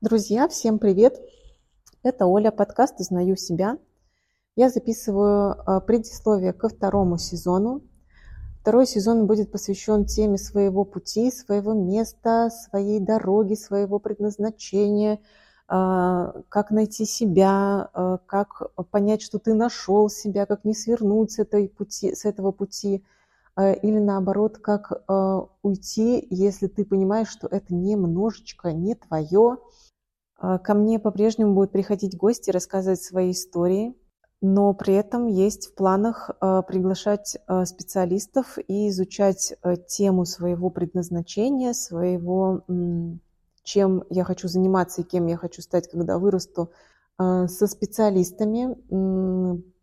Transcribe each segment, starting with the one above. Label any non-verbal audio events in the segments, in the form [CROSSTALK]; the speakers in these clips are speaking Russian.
Друзья, всем привет! Это Оля, подкаст «Узнаю себя». Я записываю а, предисловие ко второму сезону. Второй сезон будет посвящен теме своего пути, своего места, своей дороги, своего предназначения, а, как найти себя, а, как понять, что ты нашел себя, как не свернуть с, этой пути, с этого пути, или наоборот, как уйти, если ты понимаешь, что это немножечко не твое, ко мне по-прежнему будут приходить гости, рассказывать свои истории, но при этом есть в планах а, приглашать а, специалистов и изучать тему своего предназначения, своего, чем я хочу заниматься и кем я хочу стать, когда вырасту, со специалистами,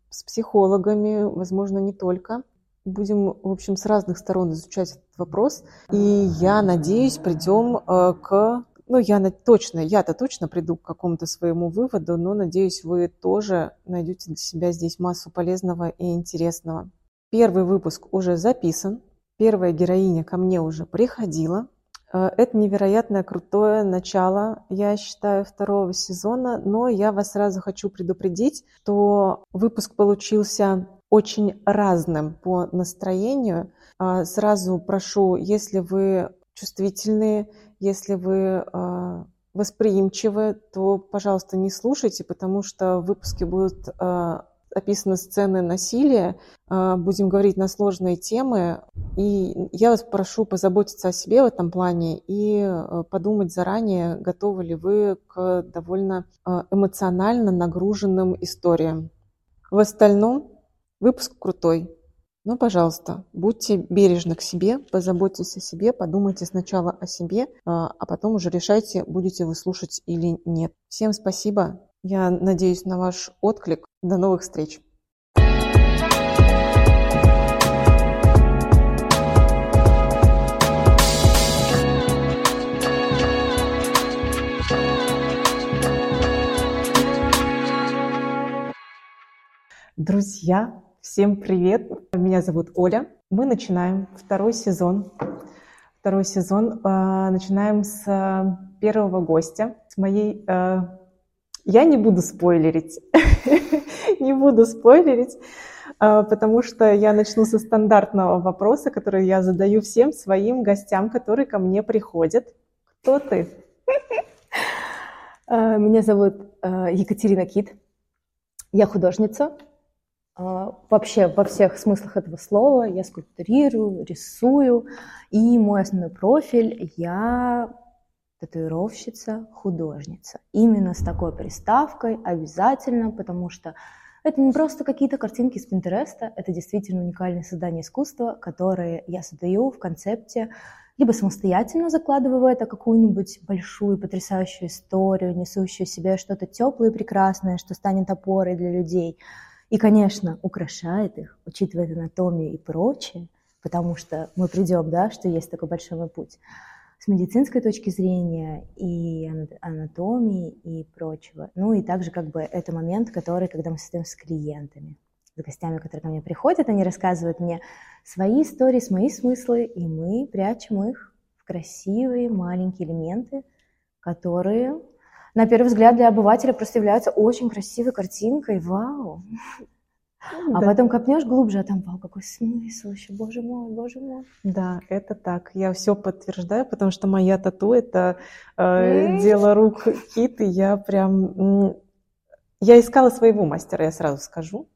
с психологами, возможно, не только. Будем, в общем, с разных сторон изучать этот вопрос. И я надеюсь, придем к ну, я точно, я-то точно приду к какому-то своему выводу, но надеюсь, вы тоже найдете для себя здесь массу полезного и интересного. Первый выпуск уже записан, первая героиня ко мне уже приходила. Э, это невероятное крутое начало, я считаю, второго сезона, но я вас сразу хочу предупредить, что выпуск получился очень разным по настроению. Э, сразу прошу, если вы чувствительные, если вы а, восприимчивы, то, пожалуйста, не слушайте, потому что в выпуске будут а, описаны сцены насилия, а, будем говорить на сложные темы, и я вас прошу позаботиться о себе в этом плане и подумать заранее, готовы ли вы к довольно эмоционально нагруженным историям. В остальном выпуск крутой. Ну, пожалуйста, будьте бережны к себе, позаботьтесь о себе, подумайте сначала о себе, а, а потом уже решайте, будете вы слушать или нет. Всем спасибо. Я надеюсь на ваш отклик. До новых встреч. Друзья, Всем привет! Меня зовут Оля. Мы начинаем второй сезон. Второй сезон. Э, начинаем с э, первого гостя, с моей... Э, я не буду спойлерить. [LAUGHS] не буду спойлерить, потому что я начну со стандартного вопроса, который я задаю всем своим гостям, которые ко мне приходят. Кто ты? [LAUGHS] Меня зовут Екатерина Кит. Я художница, а, вообще во всех смыслах этого слова. Я скульптурирую, рисую, и мой основной профиль – я татуировщица, художница. Именно с такой приставкой обязательно, потому что это не просто какие-то картинки с Пинтереста, это действительно уникальное создание искусства, которое я создаю в концепте, либо самостоятельно закладываю в это какую-нибудь большую потрясающую историю, несущую в себе что-то теплое и прекрасное, что станет опорой для людей – и, конечно, украшает их, учитывая анатомию и прочее, потому что мы придем, да, что есть такой большой путь, с медицинской точки зрения и анатомии и прочего. Ну и также как бы это момент, который, когда мы состоим с клиентами, с гостями, которые ко мне приходят, они рассказывают мне свои истории, свои смыслы, и мы прячем их в красивые маленькие элементы, которые на первый взгляд для обывателя просто являются очень красивой картинкой. Вау! А да. потом копнешь глубже, а там, вау, какой смысл еще, боже мой, боже мой. Да, это так. Я все подтверждаю, потому что моя тату – это э, дело рук Кит, и я прям... Я искала своего мастера, я сразу скажу.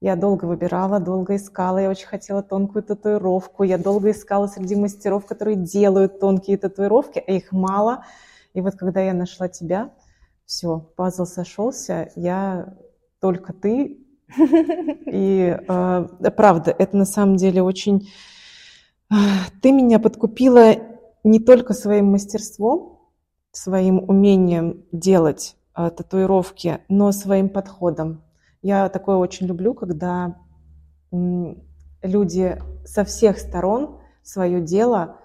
Я долго выбирала, долго искала, я очень хотела тонкую татуировку, я долго искала среди мастеров, которые делают тонкие татуировки, а их мало. И вот когда я нашла тебя, все, пазл сошелся, я только ты. [LAUGHS] И э, правда, это на самом деле очень... Э, ты меня подкупила не только своим мастерством, своим умением делать э, татуировки, но своим подходом. Я такое очень люблю, когда люди со всех сторон свое дело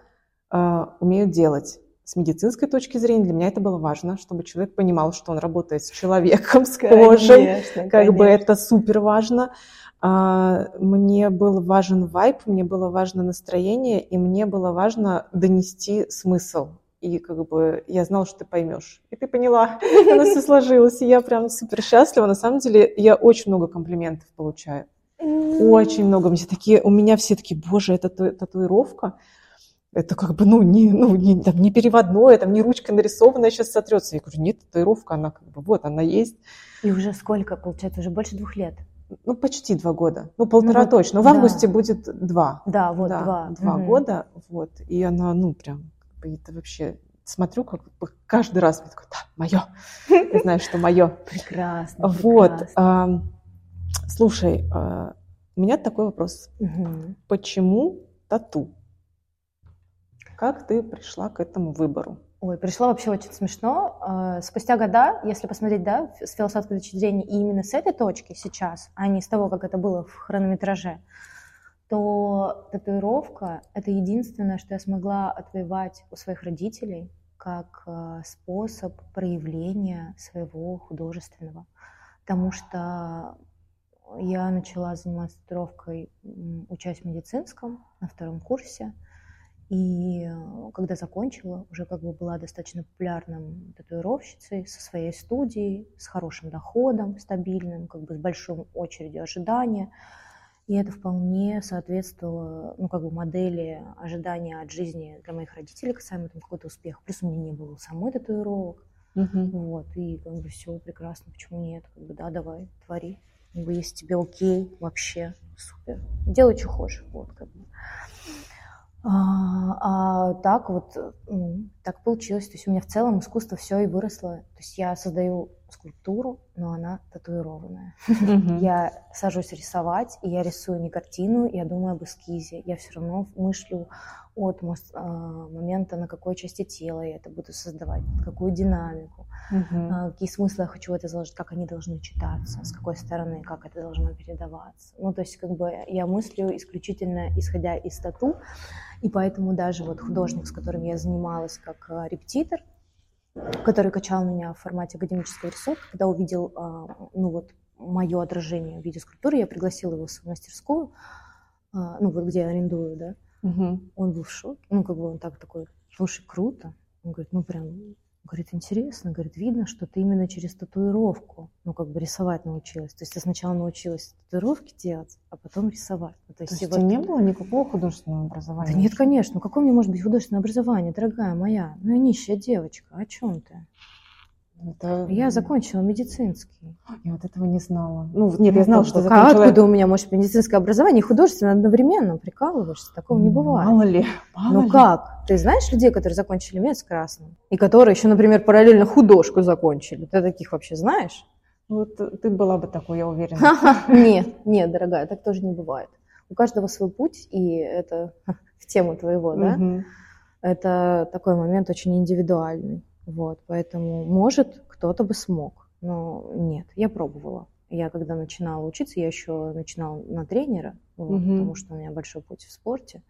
умеют делать с медицинской точки зрения для меня это было важно, чтобы человек понимал, что он работает с человеком, [LAUGHS] с кожей. Конечно, как конечно. бы это супер важно. А, мне был важен вайп, мне было важно настроение, и мне было важно донести смысл. и как бы я знала, что ты поймешь. И ты поняла, [LAUGHS] у нас все сложилось, и я прям супер счастлива. На самом деле я очень много комплиментов получаю. Очень много. Мне такие, у меня все такие, боже, это татуировка. Это как бы, ну, не, ну, не, там, не переводное, там, не ручка нарисованная сейчас сотрется. Я говорю, нет, татуировка, она как бы, вот, она есть. И уже сколько, получается, уже больше двух лет? Ну, почти два года. Ну, полтора ну, точно. В да. августе будет два. Да, вот да, два. Два угу. года, вот. И она, ну, прям, это вообще... Смотрю, как бы каждый раз мне такой, да, мое. Я знаю, что мое. [LAUGHS] Прекрасно, Вот. Слушай, а, у меня такой вопрос. Почему тату? Как ты пришла к этому выбору? Ой, пришло вообще очень смешно. А, спустя года, если посмотреть, да, с философской точки зрения, и именно с этой точки сейчас, а не с того, как это было в хронометраже, то татуировка — это единственное, что я смогла отвоевать у своих родителей как а, способ проявления своего художественного. Потому что я начала заниматься татуировкой, учась в медицинском на втором курсе — и э, когда закончила, уже как бы была достаточно популярным татуировщицей со своей студией, с хорошим доходом, стабильным, как бы с большой очередью ожидания. И это вполне соответствовало ну, как бы модели ожидания от жизни для моих родителей касаемо там, какого-то успеха. Плюс у меня не было самой татуировок. Uh-huh. Вот, и как бы все прекрасно, почему нет? Как бы да, давай, твори. Как бы если тебе окей, вообще супер. Делай, что хочешь. Вот, как бы. А, а так вот, ну, так получилось. То есть у меня в целом искусство все и выросло. То есть я создаю скульптуру, но она татуированная. Mm-hmm. Я сажусь рисовать, и я рисую не картину, я думаю об эскизе. Я все равно мыслю от а, момента, на какой части тела я это буду создавать, какую динамику, uh-huh. какие смыслы я хочу в это заложить, как они должны читаться, с какой стороны, как это должно передаваться. Ну, то есть, как бы я мыслю исключительно исходя из тату, и поэтому даже вот художник, с которым я занималась как а, репетитор, который качал меня в формате академического рисунка, когда увидел, а, ну вот, мое отражение в виде скульптуры, я пригласила его в свою мастерскую, ну вот где я арендую, да, Угу. Он был в шоке. Ну, как бы он так такой, слушай, круто. Он говорит, ну, прям, говорит, интересно. Говорит, видно, что ты именно через татуировку, ну, как бы рисовать научилась. То есть ты сначала научилась татуировки делать, а потом рисовать. Ну, то есть, то есть вот... не было никакого художественного образования? Да нет, конечно. Ну, какое мне может быть художественное образование, дорогая моя? Ну, я нищая девочка. О чем ты? Это... Я закончила медицинский. Я вот этого не знала. Ну, нет, ну, я знала, что закончила... Откуда у меня может медицинское образование и художественное одновременно? Прикалываешься? Такого не бывает. Мало ли. Мало ну ли. как? Ты знаешь людей, которые закончили мед с красным? И которые еще, например, параллельно художку закончили? Ты таких вообще знаешь? Вот ты была бы такой, я уверена. [LAUGHS] Нет, нет, дорогая, так тоже не бывает. У каждого свой путь, и это [LAUGHS] в тему твоего, да? Это такой момент очень индивидуальный. Вот, поэтому, может, кто-то бы смог, но нет, я пробовала. Я когда начинала учиться, я еще начинала на тренера, вот, угу. потому что у меня большой путь в спорте,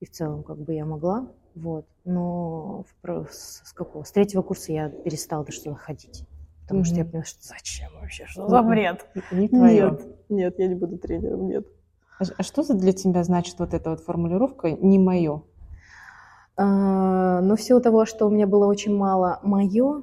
и в целом как бы я могла, вот. Но в, с, с какого? С третьего курса я перестала даже туда ходить. Потому mm что я поняла, что зачем вообще, что за бред? Не твое. Нет, нет, я не буду тренером, нет. А, а что для тебя значит вот эта вот формулировка «не мое»? А, но в силу того, что у меня было очень мало мое,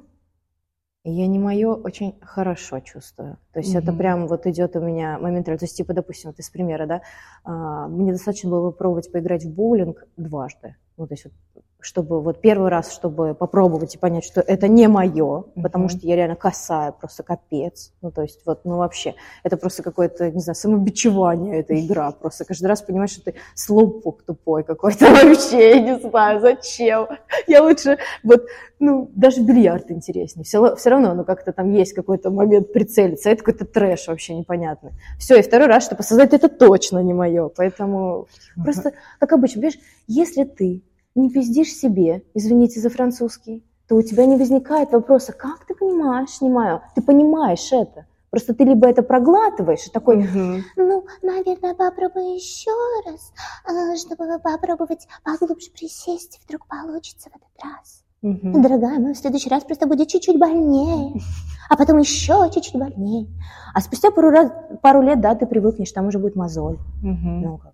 я не мое очень хорошо чувствую. То есть mm-hmm. это прям вот идет у меня моментально. То есть, типа, допустим, вот из примера, да, а, мне достаточно было попробовать поиграть в боулинг дважды. Ну, то есть вот чтобы вот первый раз, чтобы попробовать и понять, что это не мое, mm-hmm. потому что я реально косая, просто капец. Ну, то есть вот, ну, вообще, это просто какое-то, не знаю, самобичевание, эта игра. Просто каждый раз понимаешь, что ты слоупок тупой какой-то [LAUGHS] вообще, я не знаю, зачем. Я лучше, вот, ну, даже бильярд интереснее. Все, все равно, ну, как-то там есть какой-то момент прицелиться, это какой-то трэш вообще непонятный. Все, и второй раз, чтобы создать это точно не мое. Поэтому mm-hmm. просто, как обычно, понимаешь, если ты не пиздишь себе, извините за французский, то у тебя не возникает вопроса, как ты понимаешь, снимаю? Ты понимаешь это. Просто ты либо это проглатываешь, и такой, угу. ну, наверное, попробую еще раз, а, чтобы попробовать поглубже присесть, вдруг получится в этот раз. Угу. Дорогая, ну, в следующий раз просто будет чуть-чуть больнее, а потом еще чуть-чуть больнее. А спустя пару, раз, пару лет, да, ты привыкнешь, там уже будет мозоль. Угу. Ну, как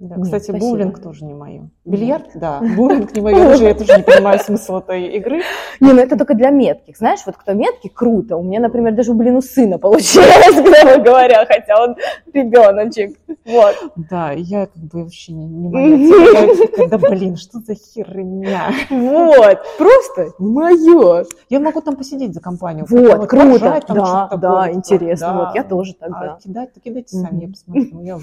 Да, Нет, кстати, спасибо. боулинг тоже не мое. Бильярд, [LAUGHS] да. Боулинг не мое. Уже я тоже не понимаю смысл этой игры. Не, ну это только для метких. Знаешь, вот кто меткий, круто. У меня, например, даже, блин, у сына получилось, [LAUGHS] грубо говоря, хотя он ребеночек. Вот. Да, я как бы вообще не, не моя [LAUGHS] Когда, блин, что за херня? Вот. Просто мое. Я могу там посидеть за компанию. Вот, круто. Да, да, интересно. да. Вот я тоже А тогда. кидать, кидайте сами, я посмотрю.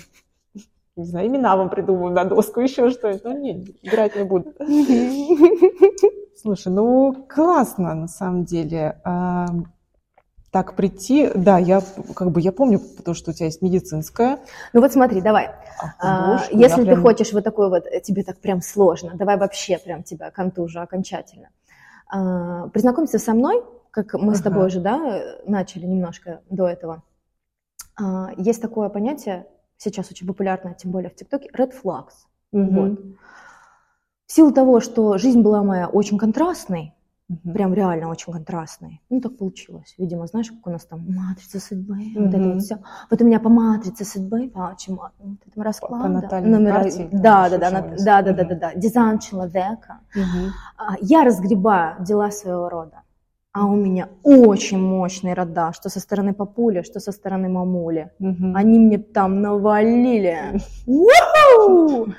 Не знаю, имена вам придумаю на доску, [LAUGHS] еще что-нибудь. Ну, не, играть не буду. [LAUGHS] Слушай, ну, классно, на самом деле. А, Так прийти, да, я как бы я помню, потому что у тебя есть медицинская. Ну вот смотри, давай. А, художку, я Если ты прям- хочешь вот такой вот, э, тебе так прям сложно, давай вообще прям тебя контужу окончательно. А, Познакомься со мной, как мы с Ага. тобой уже, да, начали немножко до этого. А, Есть такое понятие, сейчас очень популярное, тем более в ТикТоке, red flags. Мгм. Вот. В силу того, что жизнь была моя очень контрастной, Мгм. прям реально очень контрастной. Ну, так получилось. Видимо, знаешь, как у нас там матрица судьбы, вот это вот все. Вот у меня по матрице судьбы, по чему, вот этому раскладу. натальной номера- карте, да, да, да, да, да, да, Мгм. да, да, дизайн человека. А, Я разгребаю дела своего рода. А у меня очень мощные рода, что со стороны папули, что со стороны мамули. Мгм. Они мне там навалили. [LAUGHS]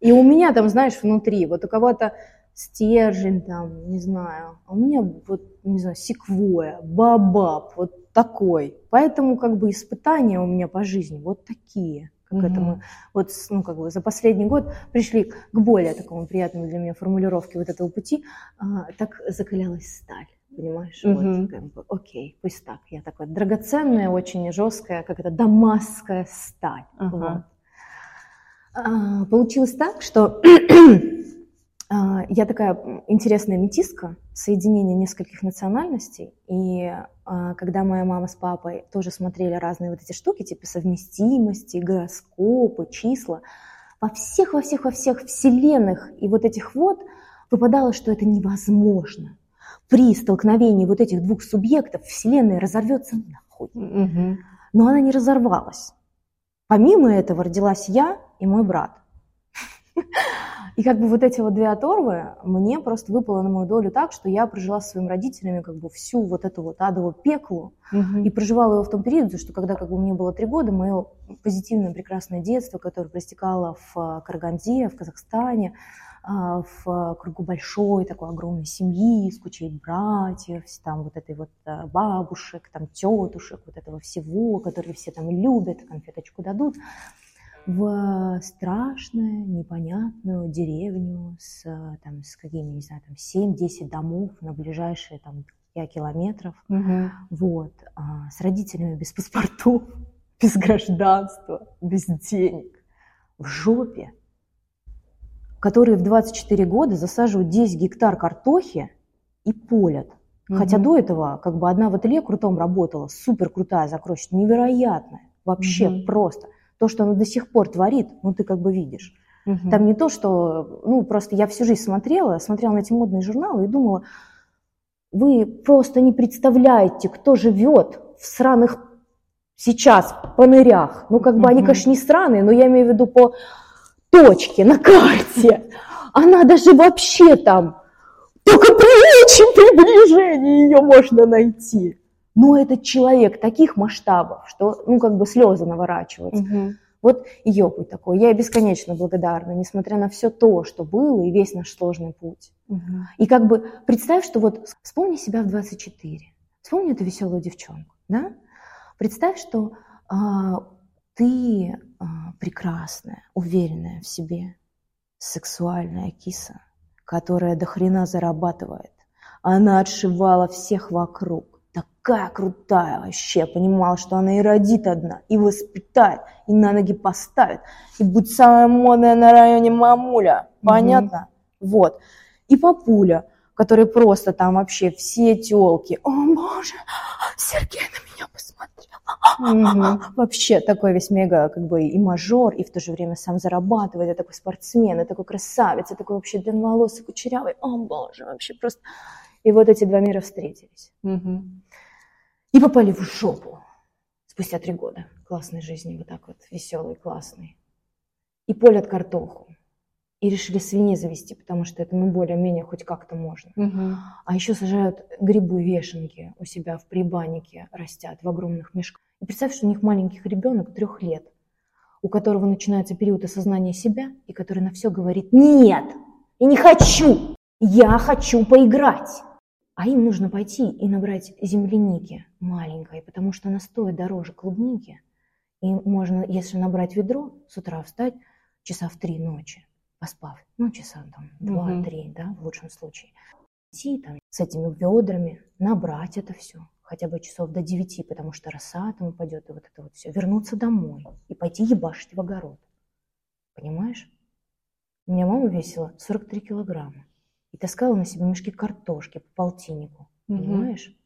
И у меня там, знаешь, внутри, вот у кого-то стержень там, не знаю, а у меня вот, не знаю, секвоя, бабаб, вот такой. Поэтому как бы испытания у меня по жизни вот такие. Как это Мгм. мы вот, ну, как бы за последний год пришли к более такому приятному для меня формулировке вот этого пути, а, так закалялась сталь. Понимаешь? Мгм. Вот, как бы, окей, пусть так. Я такая драгоценная, очень жесткая, как это, дамасская сталь. Ага. Вот. А, Получилось так, что [CLEARS THROAT] а, я такая интересная метиска, соединение нескольких национальностей. И а, когда моя мама с папой тоже смотрели разные вот эти штуки, типа совместимости, гороскопы, числа, во всех, во всех, во всех вселенных и вот этих вот выпадало, что это невозможно. При столкновении вот этих двух субъектов вселенная разорвется нахуй. Мгм. Но она не разорвалась. Помимо этого родилась я и мой брат. И как бы вот эти вот две оторвы мне просто выпало на мою долю так, что я прожила со своими родителями как бы всю вот эту вот адовую пеклу Мгм. и проживала его в том периоде, что когда как бы мне было три года, мое позитивное прекрасное детство, которое проистекало в Караганде, в Казахстане, в а, кругу большой такой огромной семьи с кучей братьев, там вот этой вот а, бабушек, там тетушек, вот этого всего, которые все там любят, конфеточку дадут, в страшную, непонятную деревню с, а, там, с какими, не знаю, там 7-10 домов на ближайшие там 5 километров, Мгм. вот, а, с родителями без паспортов, [LAUGHS] без гражданства, без денег, в жопе, которые в 24 года засаживают 10 гектар картохи и полят. Хотя Мгм. до этого как бы одна в ателье крутом работала, супер крутая закройщица, невероятная, вообще Мгм. просто. То, что она до сих пор творит, ну ты как бы видишь. Мгм. Там не то, что, ну, просто я всю жизнь смотрела, смотрела на эти модные журналы и думала, вы просто не представляете, кто живет в сраных сейчас понырях. Ну, как бы они, конечно, не сраные, но я имею в виду по точке на карте. Она даже вообще там, только при очень приближении ее можно найти. Но этот человек таких масштабов, что, ну, как бы слезы наворачиваются. Мгм. Вот ее путь такой. Я ей бесконечно благодарна, несмотря на все то, что было, и весь наш сложный путь. Мгм. И как бы представь, что вот вспомни себя в 24, вспомни эту веселую девчонку, да? Представь, что а, ты а, прекрасная, уверенная в себе, сексуальная киса, которая до хрена зарабатывает. Она отшивала всех вокруг. Такая крутая вообще, понимала, что она и родит одна, и воспитает, и на ноги поставит, и будет самая модная на районе мамуля. Понятно? Вот. И папуля, который просто там вообще все телки. О боже, Сергей [LAUGHS] Вообще такой весь мега как бы и мажор, и в то же время сам зарабатывает, и такой спортсмен, и такой красавец, и такой вообще длинноволосый, кучерявый. О боже, вообще просто. И вот эти два мира встретились. И попали в жопу спустя три года классной жизни, вот так вот, веселой, классной. и полят картоху. И решили свиней завести, потому что это, ну, более-менее хоть как-то можно. Мгм. А еще сажают грибы вешенки у себя в прибанике, растят в огромных мешках. И представь, что у них маленький ребенок трех лет, у которого начинается период осознания себя, и который на все говорит «Нет, я не хочу, я хочу поиграть». А им нужно пойти и набрать земляники маленькой, потому что она стоит дороже клубники. И можно, если набрать ведро, с утра встать часа в три ночи, поспав, ну, часа там два-три, да, в лучшем случае. Идти там с этими ведрами, набрать это все, хотя бы часов до девяти, потому что роса там упадет, и вот это вот все. Вернуться домой и пойти ебашить в огород. Понимаешь? У меня мама весила 43 килограмма и таскала на себе мешки картошки по полтиннику. Понимаешь?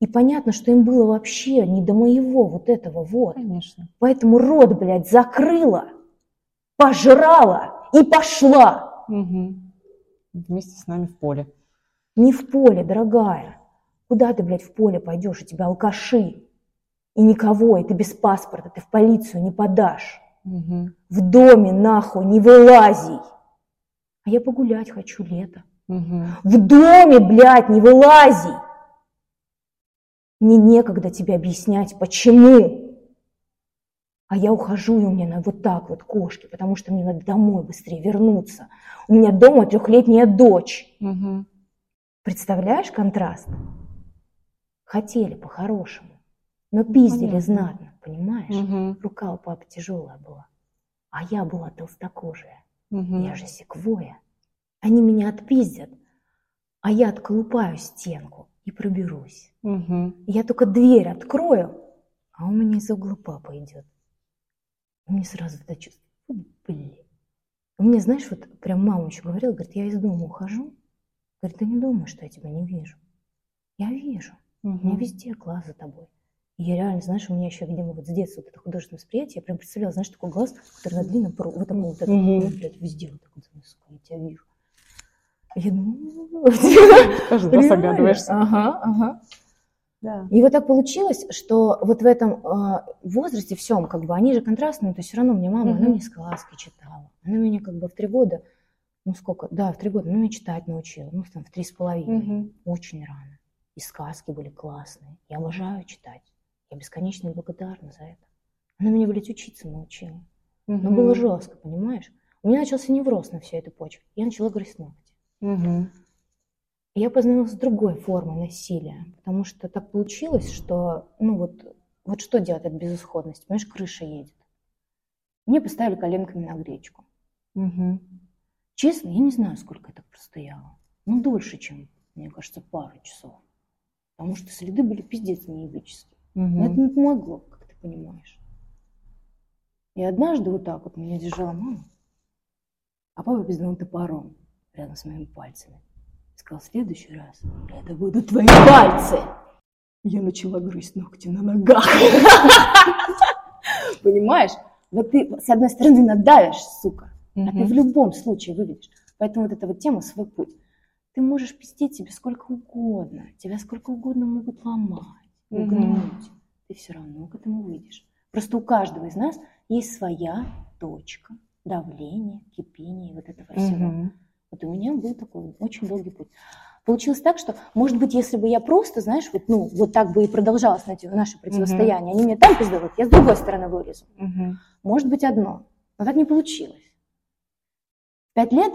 И понятно, что им было вообще не до моего вот этого вот. Конечно. Поэтому рот, блядь, закрыла, пожрала и пошла. Мгм. Вместе с нами в поле. Не в поле, дорогая. Куда ты, блядь, в поле пойдешь? У тебя алкаши. И никого, и ты без паспорта, ты в полицию не подашь. Мгм. В доме нахуй не вылази. А я погулять хочу лето. Мгм. В доме, блядь, не вылази. Мне некогда тебе объяснять, почему. А я ухожу, и у меня на- вот так вот кошки, потому что мне надо домой быстрее вернуться. У меня дома трехлетняя дочь. Мгм. Представляешь контраст? Хотели по-хорошему, но пиздили Понятно. знатно, понимаешь? Мгм. Рука у папы тяжелая была, а я была толстокожая. Мгм. Я же секвоя. Они меня отпиздят, а я отколупаю стенку и проберусь. Мгм. Я только дверь открою, а у меня из угла папа идет. И мне сразу это чувство. Блин. У меня, знаешь, вот прям мама еще говорила, говорит, я из дома ухожу. Говорит, ты не думай, что я тебя не вижу. Я вижу. У меня Мгм. везде глаз за тобой. И я реально, знаешь, у меня еще, видимо, вот с детства вот это художественное восприятие, я прям представляла, знаешь, такой глаз, который на длинном проводе, вот такой вот, этот, ну, блядь, везде вот так вот, я тебя вижу. Я думаю, Каждый раз огадываешься. Ага, ага. Да. И вот так получилось, что вот в этом э, возрасте всем, как бы, они же контрастные, то есть все равно мне мама, она Мгм. мне сказки читала. Она меня как бы в три года, ну сколько, да, в три года, ну меня читать научила, ну там в три с половиной, Мгм. очень рано. И сказки были классные. Я обожаю читать. Я бесконечно благодарна за это. Она меня, блядь, учиться научила. Но Мгм. было жестко, понимаешь? У меня начался невроз на всю эту почву. Я начала грызть ногти. И я познакомилась с другой формой насилия, потому что так получилось, что, ну вот, вот что делать от безысходности? Понимаешь, крыша едет. Мне поставили коленками на гречку. Мгм. Честно, я не знаю, сколько я так простояла. Ну, дольше, чем, мне кажется, пару часов. Потому что следы были пиздец неязыческие. Но это не помогло, как ты понимаешь. И однажды вот так вот меня держала мама, а папа пиздал топором рядом с моими пальцами. И сказал, в следующий раз это будут твои пальцы. Я начала грызть ногти на ногах. [LAUGHS] Понимаешь? Вот ты, с одной стороны, надавишь, сука, а ты в любом случае выведешь. Поэтому вот эта вот тема «свой путь». Ты можешь пиздеть себе сколько угодно, тебя сколько угодно могут ломать, угнуть. Ты все равно к этому выйдешь. Просто у каждого из нас есть своя точка давления, кипения и вот этого всего. Вот у меня был такой очень долгий путь. Получилось так, что, может быть, если бы я просто, знаешь, вот, ну, вот так бы и продолжалось на- наше противостояние, они мне там пиздовали, я с другой стороны вылезу. Мгм. Может быть, одно. Но так не получилось. Пять лет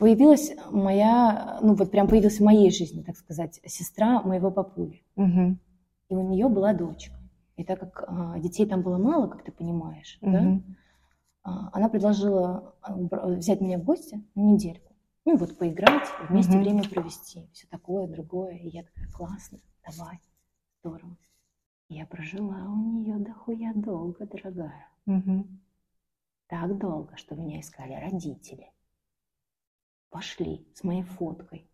появилась моя, ну вот прям появилась в моей жизни, так сказать, сестра моего папули. Мгм. И у нее была дочка. И так как а, детей там было мало, как ты понимаешь, да, Мгм. а, она предложила а, взять меня в гости на недельку. Ну вот поиграть, вместе Мгм. время провести, все такое, другое. И я такая, классно, давай, здорово. И Я прожила у нее дохуя долго, дорогая. Мгм. Так долго, что меня искали родители. Пошли с моей фоткой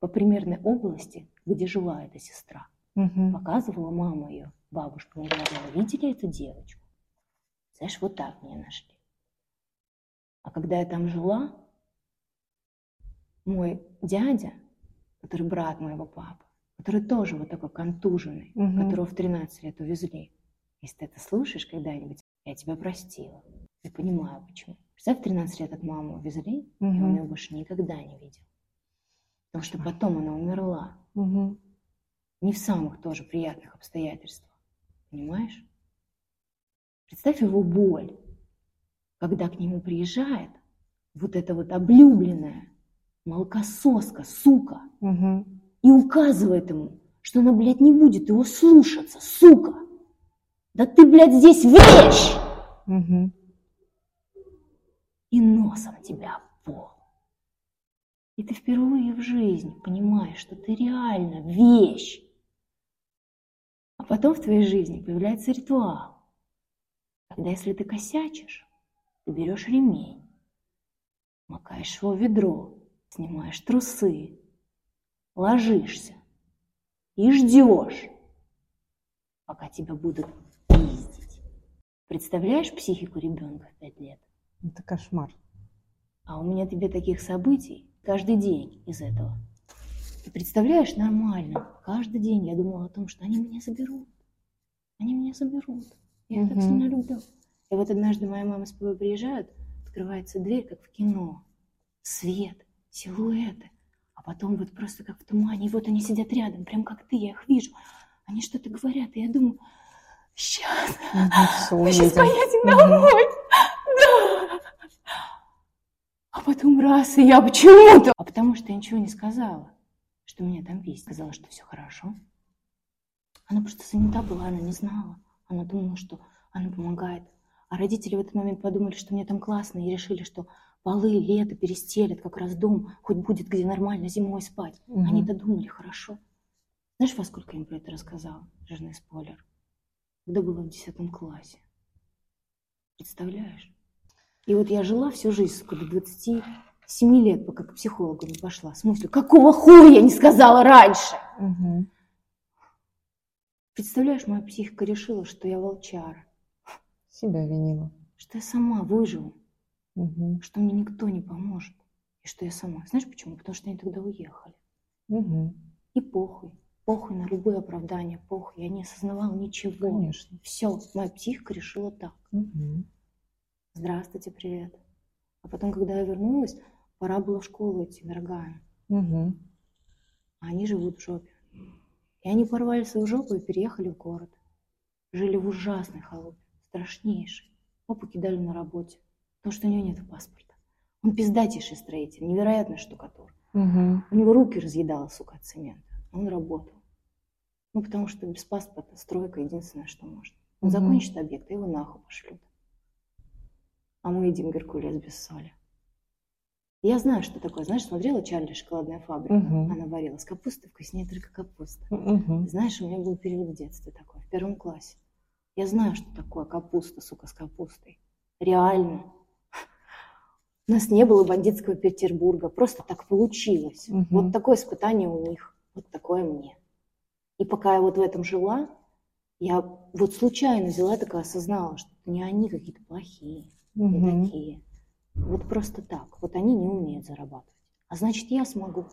по примерной области, где жила эта сестра. Мгм. Показывала мама ее, бабушка мне говорила, видели эту девочку? Знаешь, вот так меня нашли. А когда я там жила, мой дядя, который брат моего папы, который тоже вот такой контуженный, Мгм. которого в 13 лет увезли. Если ты это слушаешь когда-нибудь, я тебя простила. Я понимаю, почему. Представь, 13 лет от мамы увезли, и он ее больше никогда не видел. Потому что потом она умерла. Мгм. Не в самых тоже приятных обстоятельствах. Понимаешь? Представь его боль, когда к нему приезжает вот эта вот облюбленная молокососка, сука, Мгм. и указывает ему, что она, блядь, не будет его слушаться, сука. Да ты, блядь, здесь вещь! Мгм. И носом тебя в пол. И ты впервые в жизни понимаешь, что ты реально вещь. А потом в твоей жизни появляется ритуал, когда если ты косячишь, ты берешь ремень, макаешь его в ведро, снимаешь трусы, ложишься и ждешь, пока тебя будут пиздить. Представляешь психику ребенка в пять лет? Это кошмар. А у меня тебе таких событий каждый день из этого. Ты представляешь, нормально. Каждый день я думала о том, что они меня заберут. Они меня заберут. Я их так сильно люблю. И вот однажды моя мама с папой приезжают, открывается дверь, как в кино. Свет, силуэты. А потом вот просто как в тумане. И вот они сидят рядом, прям как ты, я их вижу. Они что-то говорят, и я думаю, сейчас, мы сейчас поедем домой. Да. А потом раз, и я почему-то... А потому что я ничего не сказала, что меня там есть. Сказала, что все хорошо. Она просто занята была, она не знала. Она думала, что она помогает. А родители в этот момент подумали, что мне там классно, и решили, что полы лето перестелят, как раз дом, хоть будет где нормально зимой спать. Мгм. Они-то думали, хорошо. Знаешь, во сколько я им про это рассказала? Жирный спойлер. Когда была в 10 классе. Представляешь? И вот я жила всю жизнь, сука, до 27 лет, пока к психологу не пошла. В смысле, какого хуя я не сказала раньше? Мгм. Представляешь, моя психика решила, что я волчара, Себя винила. что я сама выживу, Мгм. что мне никто не поможет, и что я сама. Знаешь почему? Потому что они тогда уехали. Мгм. И похуй. Похуй на любые оправдания, похуй. Я не осознавала ничего. Конечно. Все, моя психика решила так. Мгм. Здравствуйте, привет. А потом, когда я вернулась, пора было в школу идти, дорогая. Мгм. А они живут в жопе. И они порвали свою жопу и переехали в город. Жили в ужасной халупе, страшнейшей. Папу кидали на работе, потому что у него нет паспорта. Он пиздатейший строитель, невероятный штукатур. Мгм. У него руки разъедало, сука, от цемента. Он работал. Ну, потому что без паспорта стройка единственное, что можно. Он Мгм. закончит объект, и его нахуй пошлют. А мы едим геркулес без соли. Я знаю, что такое. Знаешь, смотрела Чарли «Шоколадная фабрика»? Мгм. Она варила с капустой, вкуснее только капуста. Мгм. Знаешь, у меня был период в детстве такой, в первом классе. Я знаю, что такое капуста, сука, с капустой. Реально. У нас не было бандитского Петербурга, просто так получилось. Мгм. Вот такое испытание у них, вот такое мне. И пока я вот в этом жила, я вот случайно взяла такая осознала, что не они какие-то плохие, не Мгм. такие. Вот просто так. Вот они не умеют зарабатывать. А значит, я смогу.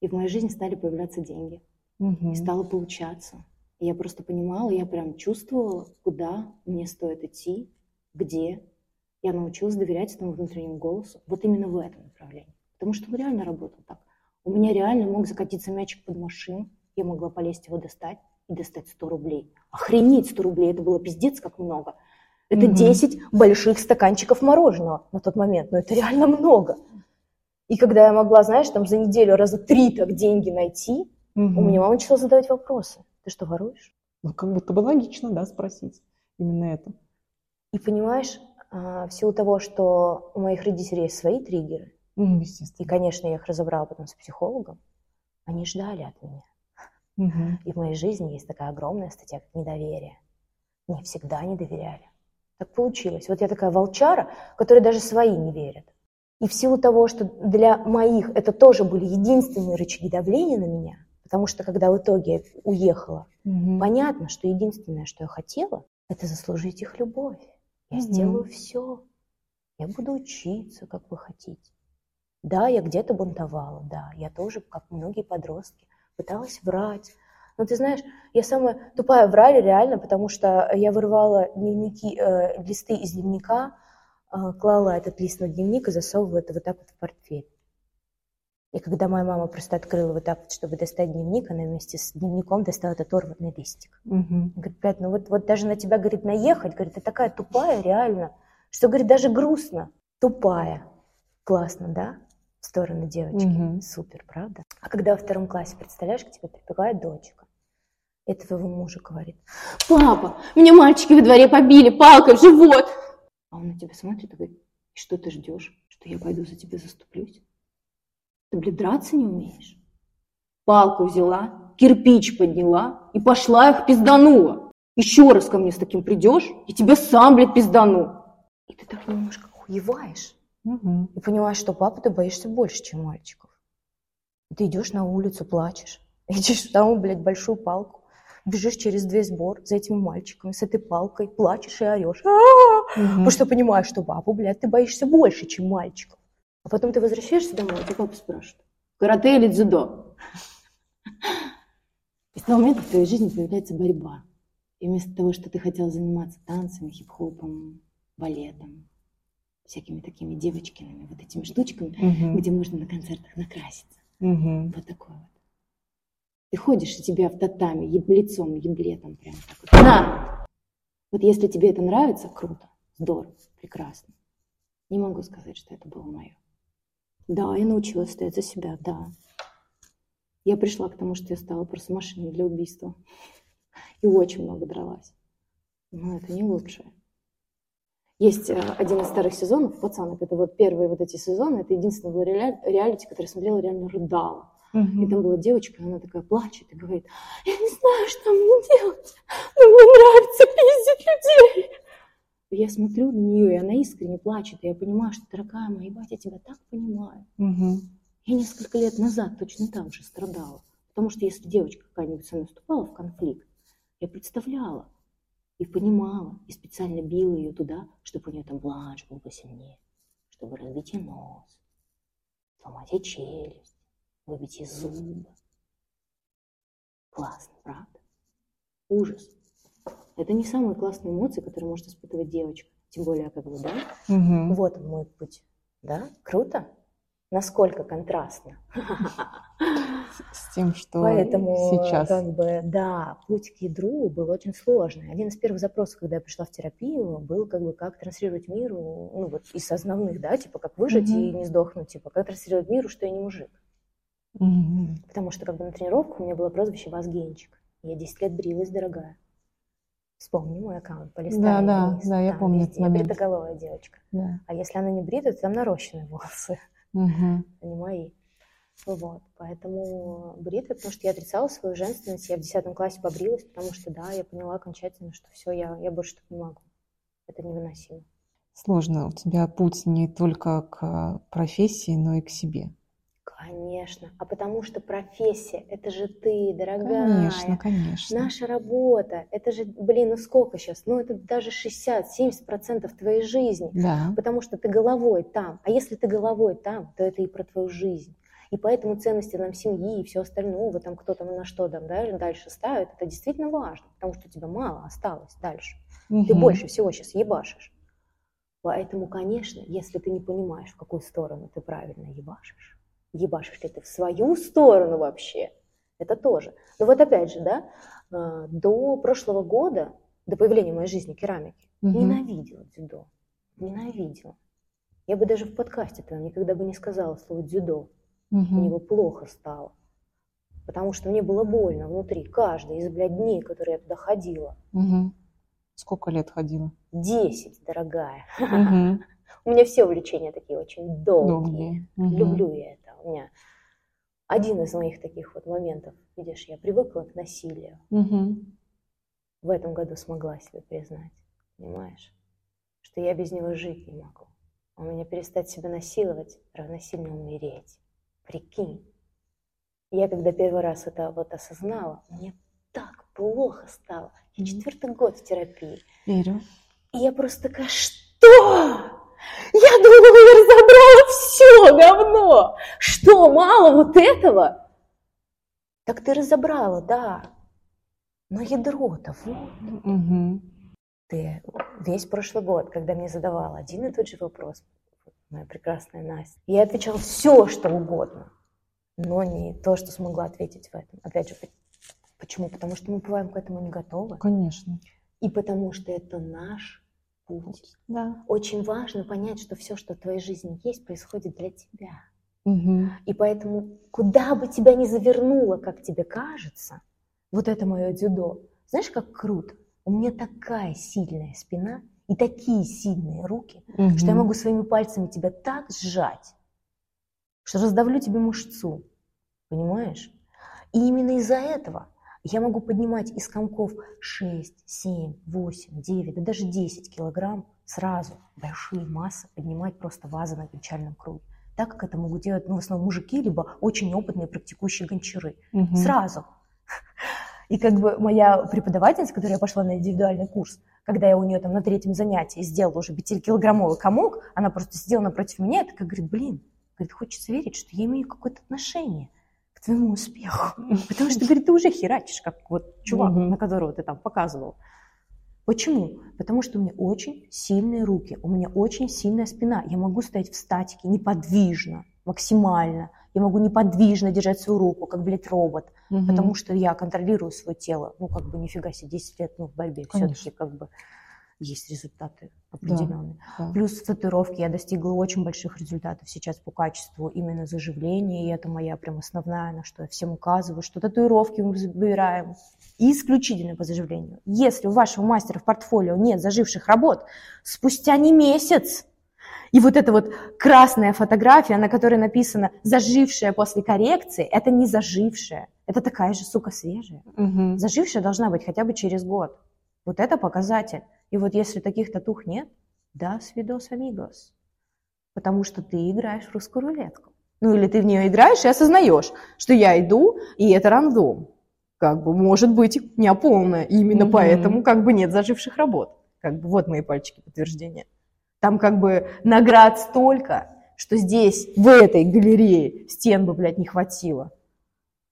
И в моей жизни стали появляться деньги. Мгм. И стало получаться. И я просто понимала, я прям чувствовала, куда мне стоит идти, где. Я научилась доверять этому внутреннему голосу. Вот именно в этом направлении. Потому что он реально работал так. У меня реально мог закатиться мячик под машину. Я могла полезть его достать и достать 100 рублей. Охренеть 100 рублей, это было пиздец как много. Это Мгм. 10 больших стаканчиков мороженого на тот момент. Но это реально много. И когда я могла, знаешь, там за неделю раза три так деньги найти, Мгм. у меня мама начала задавать вопросы. Ты что, воруешь? Ну, как будто бы логично, да, спросить именно это. И понимаешь, а, в силу того, что у моих родителей есть свои триггеры, и, естественно. конечно, я их разобрала потом с психологом, они ждали от меня. Мгм. И в моей жизни есть такая огромная статья, как недоверие. Мне всегда не доверяли. Так получилось. Вот я такая волчара, которой даже свои не верят. И в силу того, что для моих это тоже были единственные рычаги давления на меня, потому что когда в итоге я уехала, Мгм. понятно, что единственное, что я хотела, это заслужить их любовь. Я Мгм. сделаю все. Я буду учиться, как вы хотите. Да, я где-то бунтовала, да, я тоже, как многие подростки, пыталась врать. Но ты знаешь, я самая тупая в рале реально, потому что я вырывала дневники, э, листы из дневника а, клала этот лист на дневник и засовывала это вот так вот в портфель. И когда моя мама просто открыла вот так вот, чтобы достать дневник, она вместе с дневником достала этот оторванный листик. Мгм. Говорит, Кать, ну вот, вот даже на тебя, говорит, наехать, говорит, ты такая тупая, реально, что, говорит, даже грустно. Тупая. Классно, да? В сторону девочки. Мгм. Супер, правда? А когда во втором классе, представляешь, к тебе прибегает дочка, и твоего мужа говорит, Папа, меня мальчики во дворе побили палкой в живот. А он на тебя смотрит и говорит, «И что ты ждешь, что я пойду за тебя заступлюсь? Ты, блин, драться не умеешь? Палку взяла, кирпич подняла и пошла их пизданула. Еще раз ко мне с таким придешь, я тебя сам, блядь, пиздану. и ты так немножко охуеваешь, Мгм. и понимаешь, что папу ты боишься больше, чем мальчиков. И ты идешь на улицу, плачешь, [LAUGHS] идешь там, блядь, большую палку, бежишь через весь сбор за этими мальчиками с этой палкой, плачешь и орешь. Потому что понимаешь, что папу, блядь, ты боишься больше, чем мальчиков. А потом ты возвращаешься домой, тебя папа спрашивает, карате или дзюдо? И с того момента в твоей жизни появляется борьба. И вместо того, что ты хотел заниматься танцами, хип-хопом, балетом, всякими такими девочкиными вот этими штучками, Мгм. где можно на концертах накраситься. Мгм. Вот такой вот. Ты ходишь, и тебя в татами, еблицом, еблетом прям так вот. На! Вот если тебе это нравится, круто, здорово, прекрасно. Не могу сказать, что это было мое. Да, я научилась стоять за себя, да. Я пришла к тому, что я стала просто машиной для убийства. И очень много дралась. Но это не лучшее. Есть э, один из старых сезонов, «Пацанок», это вот первые вот эти сезоны, это единственный реалити, который я смотрела, реально рыдала. И Мгм. там была девочка, и она такая плачет и говорит, я не знаю, что мне делать, но мне нравится пиздить людей. И Я смотрю на нее, и она искренне плачет, и я понимаю, что, дорогая моя, ебать, я тебя так понимаю. Мгм. Я несколько лет назад точно так же страдала. Потому что если девочка какая-нибудь со мной вступала в конфликт, я представляла и понимала, и специально била ее туда, чтобы у нее там бланш был посильнее, чтобы разбить ей нос, сломать ей челюсть, выбить ей зубы. Классно, правда? Ужас. Это не самые классные эмоции, которые может испытывать девочка. Тем более, как бы, да? Мгм. Вот он мой путь. Да? Круто? Насколько контрастно. С тем, что Поэтому, сейчас. как бы, да, путь к ядру был очень сложный. Один из первых запросов, когда я пришла в терапию, был, как бы, как транслировать миру, ну, вот из основных, да, типа, как выжить Мгм. и не сдохнуть, типа, как транслировать миру, что я не мужик. Мгм. Потому что, как бы, на тренировках у меня было прозвище «Вазгенчик». Я 10 лет брилась, дорогая. Вспомни мой аккаунт, полистай Да, да, вниз. да, я помню этот момент. бритоголовая девочка. Да. А если она не брита, то там нарощенные волосы. Мгм. [LAUGHS] они мои. Вот, поэтому бритвы, потому что я отрицала свою женственность, я в 10 классе побрилась, потому что, да, я поняла окончательно, что все, я, я больше так не могу. Это невыносимо. Сложно. У тебя путь не только к профессии, но и к себе. Конечно. А потому что профессия, это же ты, дорогая. Конечно, конечно. Наша работа, это же, блин, ну сколько сейчас? Ну это даже 60-70% твоей жизни. Да. Потому что ты головой там. А если ты головой там, то это и про твою жизнь. И поэтому ценности нам семьи и все остальное, там кто там на что там да, дальше ставит, это действительно важно, потому что у тебя мало осталось дальше. Ты Мгм. больше всего сейчас ебашишь. Поэтому, конечно, если ты не понимаешь, в какую сторону ты правильно ебашишь, ебашишь ли ты в свою сторону вообще, это тоже. Но вот опять же, да, а, до прошлого года, до появления в моей жизни керамики, Мгм. ненавидела дзюдо. Ненавидела. Я бы даже в подкасте-то никогда бы не сказала слово дзюдо. Мгм. Мне бы плохо стало. Потому что мне было больно внутри. Каждый из, блядь, дней, которые я туда ходила. Мгм. Сколько лет ходила? Десять, дорогая. Мгм. [LAUGHS] У меня все увлечения такие очень долгие. Долгие. Мгм. Люблю я это. У меня один из моих таких вот моментов. Видишь, я привыкла к насилию. Мгм. В этом году смогла себе признать. Понимаешь? Что я без него жить не могу. У меня перестать себя насиловать равносильно умереть. Прикинь. Я когда первый раз это вот осознала, мне так плохо стало. Я четвертый год в терапии. Верю. И я просто такая, что? Я думала, я разобрала все говно. Что, мало вот этого? Так ты разобрала, да. Но ядро-то вот. Мгм. ты весь прошлый год, когда мне задавала один и тот же вопрос, моя прекрасная Настя, я отвечала все, что угодно, но не то, что смогла ответить в этом. Опять же, почему? Потому что мы бываем к этому не готовы. Конечно. И потому что это наш путь. Да. Очень важно понять, что все, что в твоей жизни есть, происходит для тебя. Угу. И поэтому, куда бы тебя ни завернуло, как тебе кажется, вот это мое дзюдо. Знаешь, как круто? У меня такая сильная спина и такие сильные руки, Угу. что я могу своими пальцами тебя так сжать, что раздавлю тебе мышцу. Понимаешь? И именно из-за этого я могу поднимать из комков 6, 7, 8, 9, да даже 10 килограмм сразу. Большие массы поднимать просто вазы на печальном круге. Так как это могут делать ну, в основном мужики, либо очень опытные практикующие гончары. Мгм. Сразу. И как бы моя преподавательница, которая пошла на индивидуальный курс, когда я у нее там на третьем занятии сделала уже 5-килограммовый комок, она просто сидела напротив меня и такая говорит, блин, говорит, хочется верить, что я имею какое-то отношение к твоему успеху. [LAUGHS] Потому что, говорит, ты уже херачишь, как вот чувак, на которого ты там показывал. Почему? Потому что у меня очень сильные руки, у меня очень сильная спина. Я могу стоять в статике неподвижно, максимально. Я могу неподвижно держать свою руку, как, блядь, робот. Мгм. Потому что я контролирую свое тело. Ну, как бы, нифига себе, 10 лет ну, в борьбе. Все-таки, как бы, есть результаты определенные. Да. Плюс в татуировке я достигла очень больших результатов сейчас по качеству именно заживления, и это моя прям основная, на что я всем указываю, что татуировки мы выбираем исключительно по заживлению. Если у вашего мастера в портфолио нет заживших работ, спустя не месяц, и вот эта вот красная фотография, на которой написано «зажившая после коррекции», это не зажившая, это такая же, сука, свежая. Мгм. Зажившая должна быть хотя бы через год. Вот это показатель. И вот если таких татух нет, да, свидос амигос. Потому что ты играешь в русскую рулетку. Ну или ты в нее играешь и осознаешь, что я иду, и это рандом. Как бы, может быть, не полная. И именно Мгм. поэтому как бы нет заживших работ. Как бы вот мои пальчики подтверждения. Там как бы наград столько, что здесь, в этой галерее, стен бы, блядь, не хватило.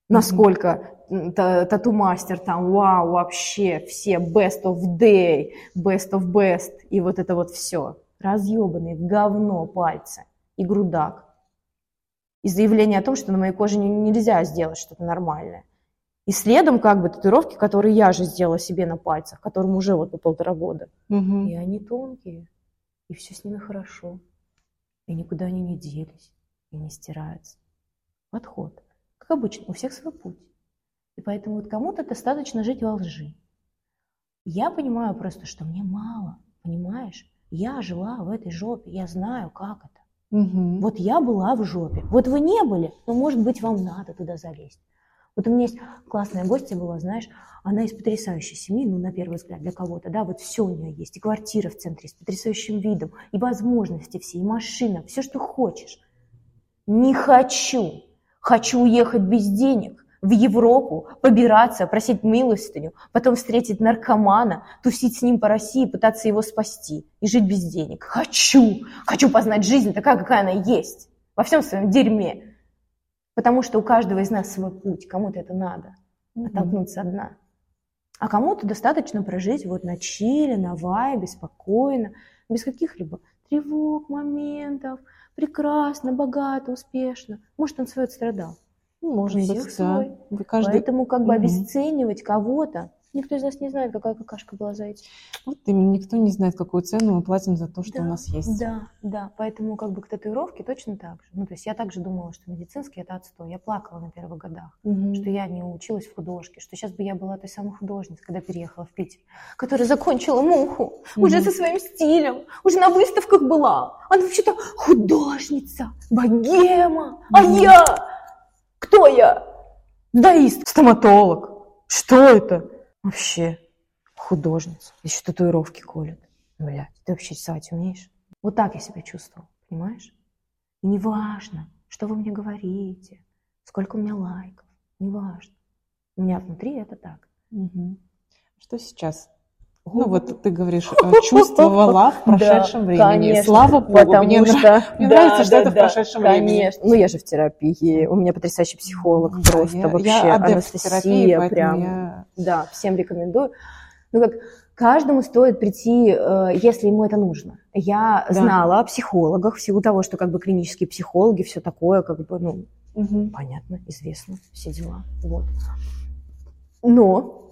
Насколько тату-мастер там, вау, вообще, все best of day, best of best, и вот это вот все. Разъебанные в говно пальцы и грудак. И заявление о том, что на моей коже не- нельзя сделать что-то нормальное. И следом как бы татуировки, которые я же сделала себе на пальцах, которым уже вот по полтора года. Мгм. И они тонкие, и все с ними хорошо. И никуда они не делись, и не стираются. Подход. Как обычно, у всех свой путь. И поэтому вот кому-то достаточно жить во лжи. Я понимаю просто, что мне мало, понимаешь? Я жила в этой жопе, я знаю, как это. Мгм. Вот я была в жопе. Вот вы не были, но, может быть, вам надо туда залезть. Вот у меня есть классная гостья была, знаешь, она из потрясающей семьи, ну, на первый взгляд, для кого-то, да, вот все у нее есть, и квартира в центре с потрясающим видом, и возможности все, и машина, все, что хочешь. Не хочу. Хочу уехать без денег в Европу, побираться, просить милостыню, потом встретить наркомана, тусить с ним по России, пытаться его спасти и жить без денег. Хочу. Хочу познать жизнь такая, какая она есть. Во всем своем дерьме. Потому что у каждого из нас свой путь. Кому-то это надо. Оттолкнуться одна. А кому-то достаточно прожить вот на чиле, на вайбе, спокойно, без каких-либо тревог, моментов, прекрасно, богато, успешно. Может, он свой отстрадал. Ну, Может быть, да. свой. Каждый... Поэтому как бы Мгм. обесценивать кого-то, никто из нас не знает, какая какашка была за этим. Вот именно никто не знает, какую цену мы платим за то, что Да, у нас есть. Да, да, поэтому как бы к татуировке точно так же. Ну, то есть я также думала, что медицинский это отстой. Я плакала на первых годах, Мгм. что я не училась в художке, что сейчас бы я была той самой художницей, когда переехала в Питер, которая закончила муху, уже Мгм. со своим стилем, уже на выставках была. Она вообще-то художница, богема, а Мгм. я? Кто я? Даист, стоматолог. Что это? Вообще, художница. Еще татуировки колет. Блядь, ты вообще рисовать умеешь? Вот так я себя чувствовала, понимаешь? И неважно, что вы мне говорите, сколько у меня лайков, неважно. У меня внутри это так. Мгм. Что сейчас? Ну вот ты говоришь, э, чувствовала в [LAUGHS] прошедшем Да, времени. конечно, Слава богу, потому мне, что, [LAUGHS] мне да, нравится, что да, это в прошедшем времени. Конечно. Ну, я же в терапии. У меня потрясающий психолог. Просто я, вообще. я Анастасия терапии, прям. я... Да, всем рекомендую. Ну, как, Каждому стоит прийти, э, если ему это нужно. Я знала о психологах в силу того, что как бы клинические психологи, все такое, как бы, ну, Мгм. понятно, известно, все дела. Вот. Но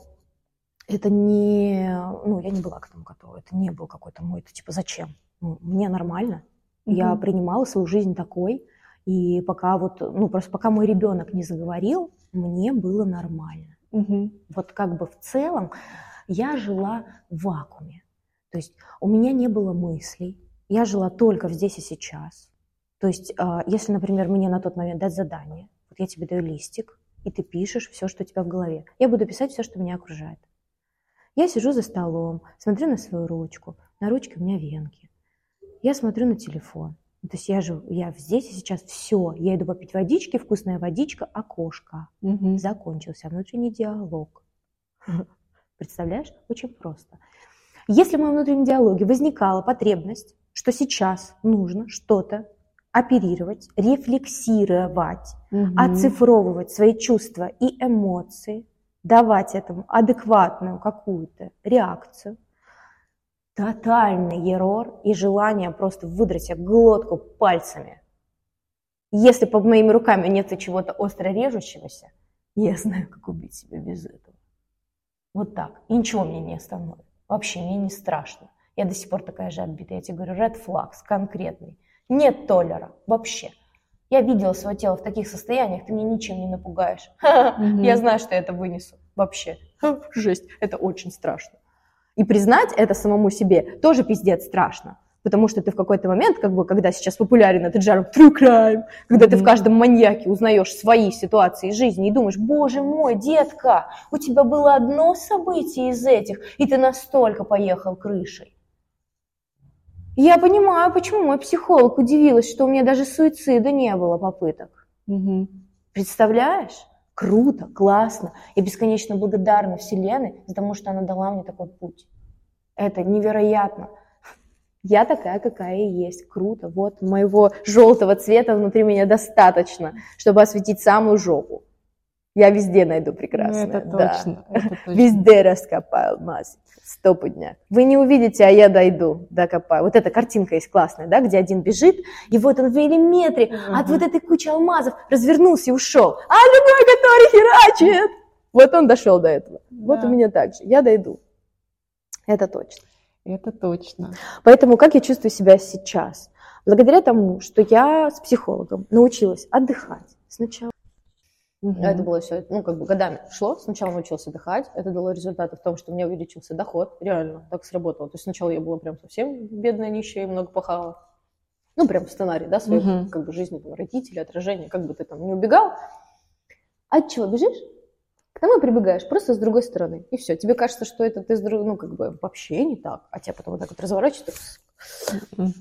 это не, ну, я не была к этому готова. Это не был какой-то мой, это типа зачем? Ну, мне нормально. Я Мгм. принимала свою жизнь такой, и пока вот, ну, просто пока мой ребенок не заговорил, мне было нормально. Мгм. Вот как бы в целом я жила в вакууме. То есть у меня не было мыслей, я жила только здесь и сейчас. То есть а, если, например, мне на тот момент дать задание, вот я тебе даю листик, и ты пишешь все, что у тебя в голове. Я буду писать все, что меня окружает. Я сижу за столом, смотрю на свою ручку, на ручке у меня венки. Я смотрю на телефон. То есть я живу, я здесь и сейчас все. Я иду попить водички, вкусная водичка, окошко. Мгм. Закончился внутренний диалог. [LAUGHS] Представляешь? Очень просто. Если в моем внутреннем диалоге возникала потребность, что сейчас нужно что-то оперировать, рефлексировать, Мгм. оцифровывать свои чувства и эмоции, давать этому адекватную какую-то реакцию, тотальный ерор и желание просто выдрать себе глотку пальцами. Если под моими руками нет чего-то остро режущегося, я знаю, как убить себя без этого. Вот так. И ничего мне не остановит. Вообще, мне не страшно. Я до сих пор такая же отбитая. Я тебе говорю, red flags, конкретный. Нет толлера. Вообще. Я видела свое тело в таких состояниях, ты меня ничем не напугаешь. [LAUGHS] Мгм. Я знаю, что я это вынесу. Вообще. [LAUGHS] Жесть. Это очень страшно. И признать это самому себе тоже пиздец страшно. Потому что ты в какой-то момент, как бы, когда сейчас популярен этот жанр true crime, когда ты в каждом маньяке узнаешь свои ситуации из жизни и думаешь, боже мой, детка, у тебя было одно событие из этих, и ты настолько поехал крышей. Я понимаю, почему мой психолог удивилась, что у меня даже суицида не было попыток. Мгм. Представляешь? Круто, классно. Я бесконечно благодарна Вселенной за то, что она дала мне такой путь. Это невероятно. Я такая, какая и есть. Круто. Вот моего желтого цвета внутри меня достаточно, чтобы осветить самую жопу. Я везде найду Ну, прекрасное. это да. точно. это [LAUGHS] точно. Везде раскопаю алмазик. Стопудняк. Вы не увидите, а я дойду, докопаю. Вот эта картинка есть классная, да, где один бежит, и вот он в миллиметре от Мгм. вот этой кучи алмазов развернулся и ушел. А другой, который херачит, вот он дошел до этого. Вот Да. у меня так же. Я дойду. Это точно. Это точно. Поэтому как я чувствую себя сейчас? Благодаря тому, что я с психологом научилась отдыхать сначала. Мгм. Это было все, ну, как бы годами шло. Сначала научился отдыхать. Это дало результаты в том, что у меня увеличился доход. Реально, так сработало. То есть сначала я была прям совсем бедная, нищая и много пахала. Ну, прям сценарий, да, своей Мгм. как бы жизни, там, родители, отражение, как бы ты там не убегал. От чего бежишь? К тому и прибегаешь, просто с другой стороны. И все. Тебе кажется, что это ты с друг... ну, как бы вообще не так. А тебя потом вот так вот разворачивают.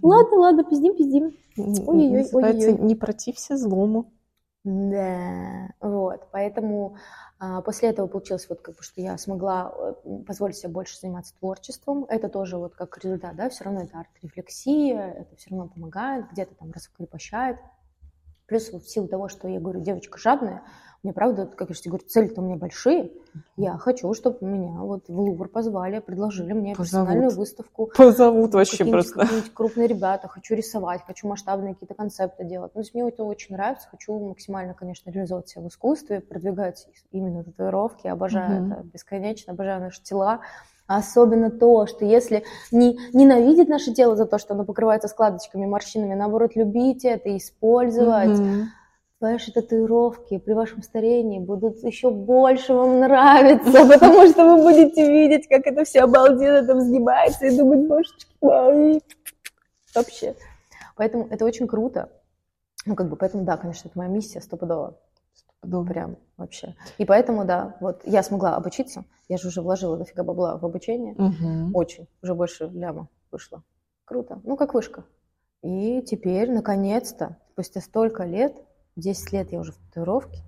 Ладно, ладно, пиздим, пиздим. Ой-ой-ой. «Не протився злому». Да, вот, поэтому а, после этого получилось вот как бы, что я смогла э, позволить себе больше заниматься творчеством. Это тоже вот как результат, да, все равно это арт-рефлексия, это все равно помогает, где-то там раскрепощает. Плюс в силу того, что я говорю, девочка жадная, мне правда, как я же тебе говорю, цели-то у меня большие. Я хочу, чтобы меня вот в Лувр позвали, предложили мне Позовут. персональную выставку. Позовут вообще просто. какие-нибудь крупные ребята, хочу рисовать, хочу масштабные какие-то концепты делать. Ну, то есть мне это очень нравится, хочу максимально, конечно, реализовать себя в искусстве, продвигать именно татуировки, обожаю Мгм. это бесконечно, обожаю наши тела. Особенно то, что если не ненавидеть наше тело за то, что оно покрывается складочками, морщинами, наоборот, любить это, использовать, Мгм. Ваши татуировки при вашем старении будут еще больше вам нравиться, [LAUGHS] потому что вы будете видеть, как это все обалденно там сгибается и думать, божечки мои. Вообще. Поэтому это очень круто. Ну, как бы, поэтому, да, конечно, это моя миссия стопудово. Добре. Прям вообще. И поэтому, да, вот я смогла обучиться. Я же уже вложила дофига бабла в обучение. Мгм. Очень. Уже больше ляма вышло. Круто. Ну, как вышка. И теперь, наконец-то, спустя столько лет, 10 лет я уже в татуировке,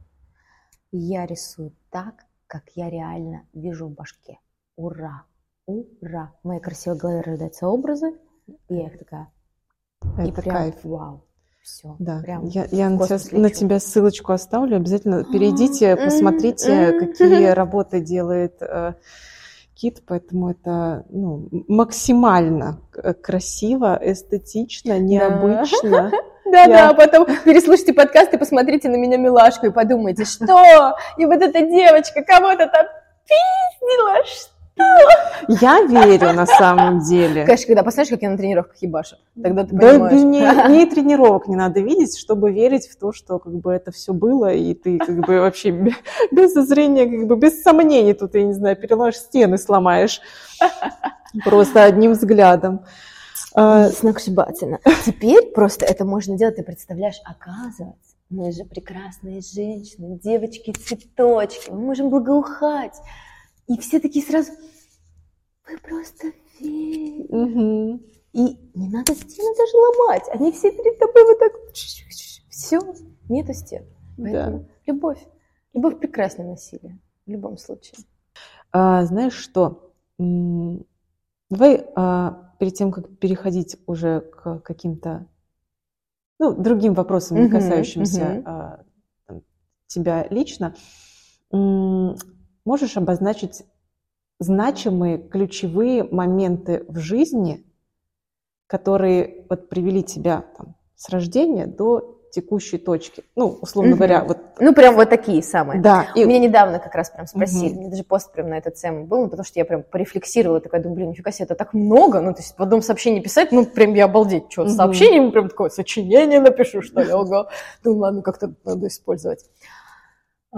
и я рисую так, как я реально вижу в башке. Ура! Ура! В моей красивой голове рождаются образы, и я их такая, и Это прям кайф. вау. Все. Да, прям я, я на, тебя, на тебя ссылочку оставлю. Обязательно перейдите, посмотрите, какие работы делает э, кит, поэтому это ну, максимально красиво, эстетично, необычно. [LAUGHS] Да-да, потом переслушайте подкаст и посмотрите на меня милашку и подумайте, что? И вот эта девочка кого-то там пиздила, что? Я верю на самом деле. Конечно, когда посмотришь, как я на тренировках ебашу, тогда ты да, понимаешь. Да не, не тренировок не надо видеть, чтобы верить в то, что как бы это все было, и ты как бы вообще без зрения, как бы без сомнений тут, я не знаю, переломаешь стены, сломаешь просто одним взглядом. А, сногсшибательно. Теперь просто это можно делать, ты представляешь, оказывается, мы же прекрасные женщины, девочки-цветочки, мы можем благоухать. И все такие сразу, вы просто верите. Угу. И не надо стены даже ломать. Они все перед тобой вот так. Все, нету стен. Поэтому да. любовь. Любовь прекраснее насилие. В любом случае. А, знаешь что? Давай а, перед тем, как переходить уже к каким-то ну, другим вопросам, не касающимся uh-huh. а, тебя лично, Можешь обозначить значимые ключевые моменты в жизни, которые вот привели тебя там, с рождения до текущей точки. Ну, условно угу. говоря, вот... Ну, прям вот такие самые. Да. И... Меня недавно как раз прям спросили, угу. мне даже пост прям на эту тему был, ну, потому что я прям порефлексировала, такая, думаю, блин, нифига себе, это так много, ну, то есть в одном сообщении писать, ну, прям я обалдеть, что, угу. сообщением прям такое сочинение напишу, что ли, ого. Думаю, ладно, как-то надо использовать.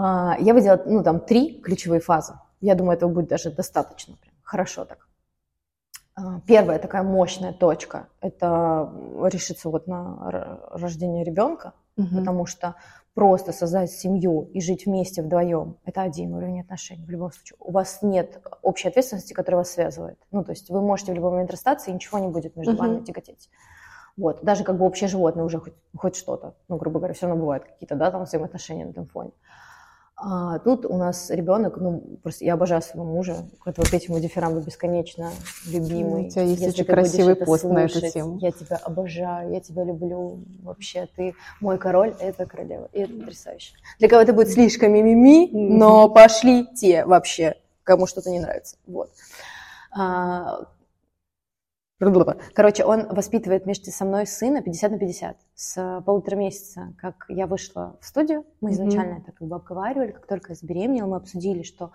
А, я выделила, ну, там, три ключевые фазы. Я думаю, этого будет даже достаточно. Прям. Хорошо так. А, первая такая мощная точка – это решиться вот на рождение ребенка, угу. потому что просто создать семью и жить вместе вдвоем – это один уровень отношений в любом случае. У вас нет общей ответственности, которая вас связывает. Ну, то есть вы можете в любой момент расстаться, и ничего не будет между угу. вами тяготеть. Вот. Даже как бы общее животное уже хоть, хоть что-то, ну, грубо говоря, все равно бывают какие-то, да, там взаимоотношения на этом фоне. А тут у нас ребенок, ну, просто я обожаю своего мужа, этого петь ему дифирамбы бесконечно любимый. У тебя есть Если очень красивый пост слушать, на эту тему. Я тебя обожаю, я тебя люблю. Вообще, ты мой король, это королева. И это потрясающе. Для кого-то будет слишком мимими, но пошли те вообще, кому что-то не нравится. Вот. А, Короче, он воспитывает вместе со мной сына 50 на 50. С полутора месяца, как я вышла в студию, мы изначально mm-hmm. это как бы обговаривали, как только я забеременела, мы обсудили, что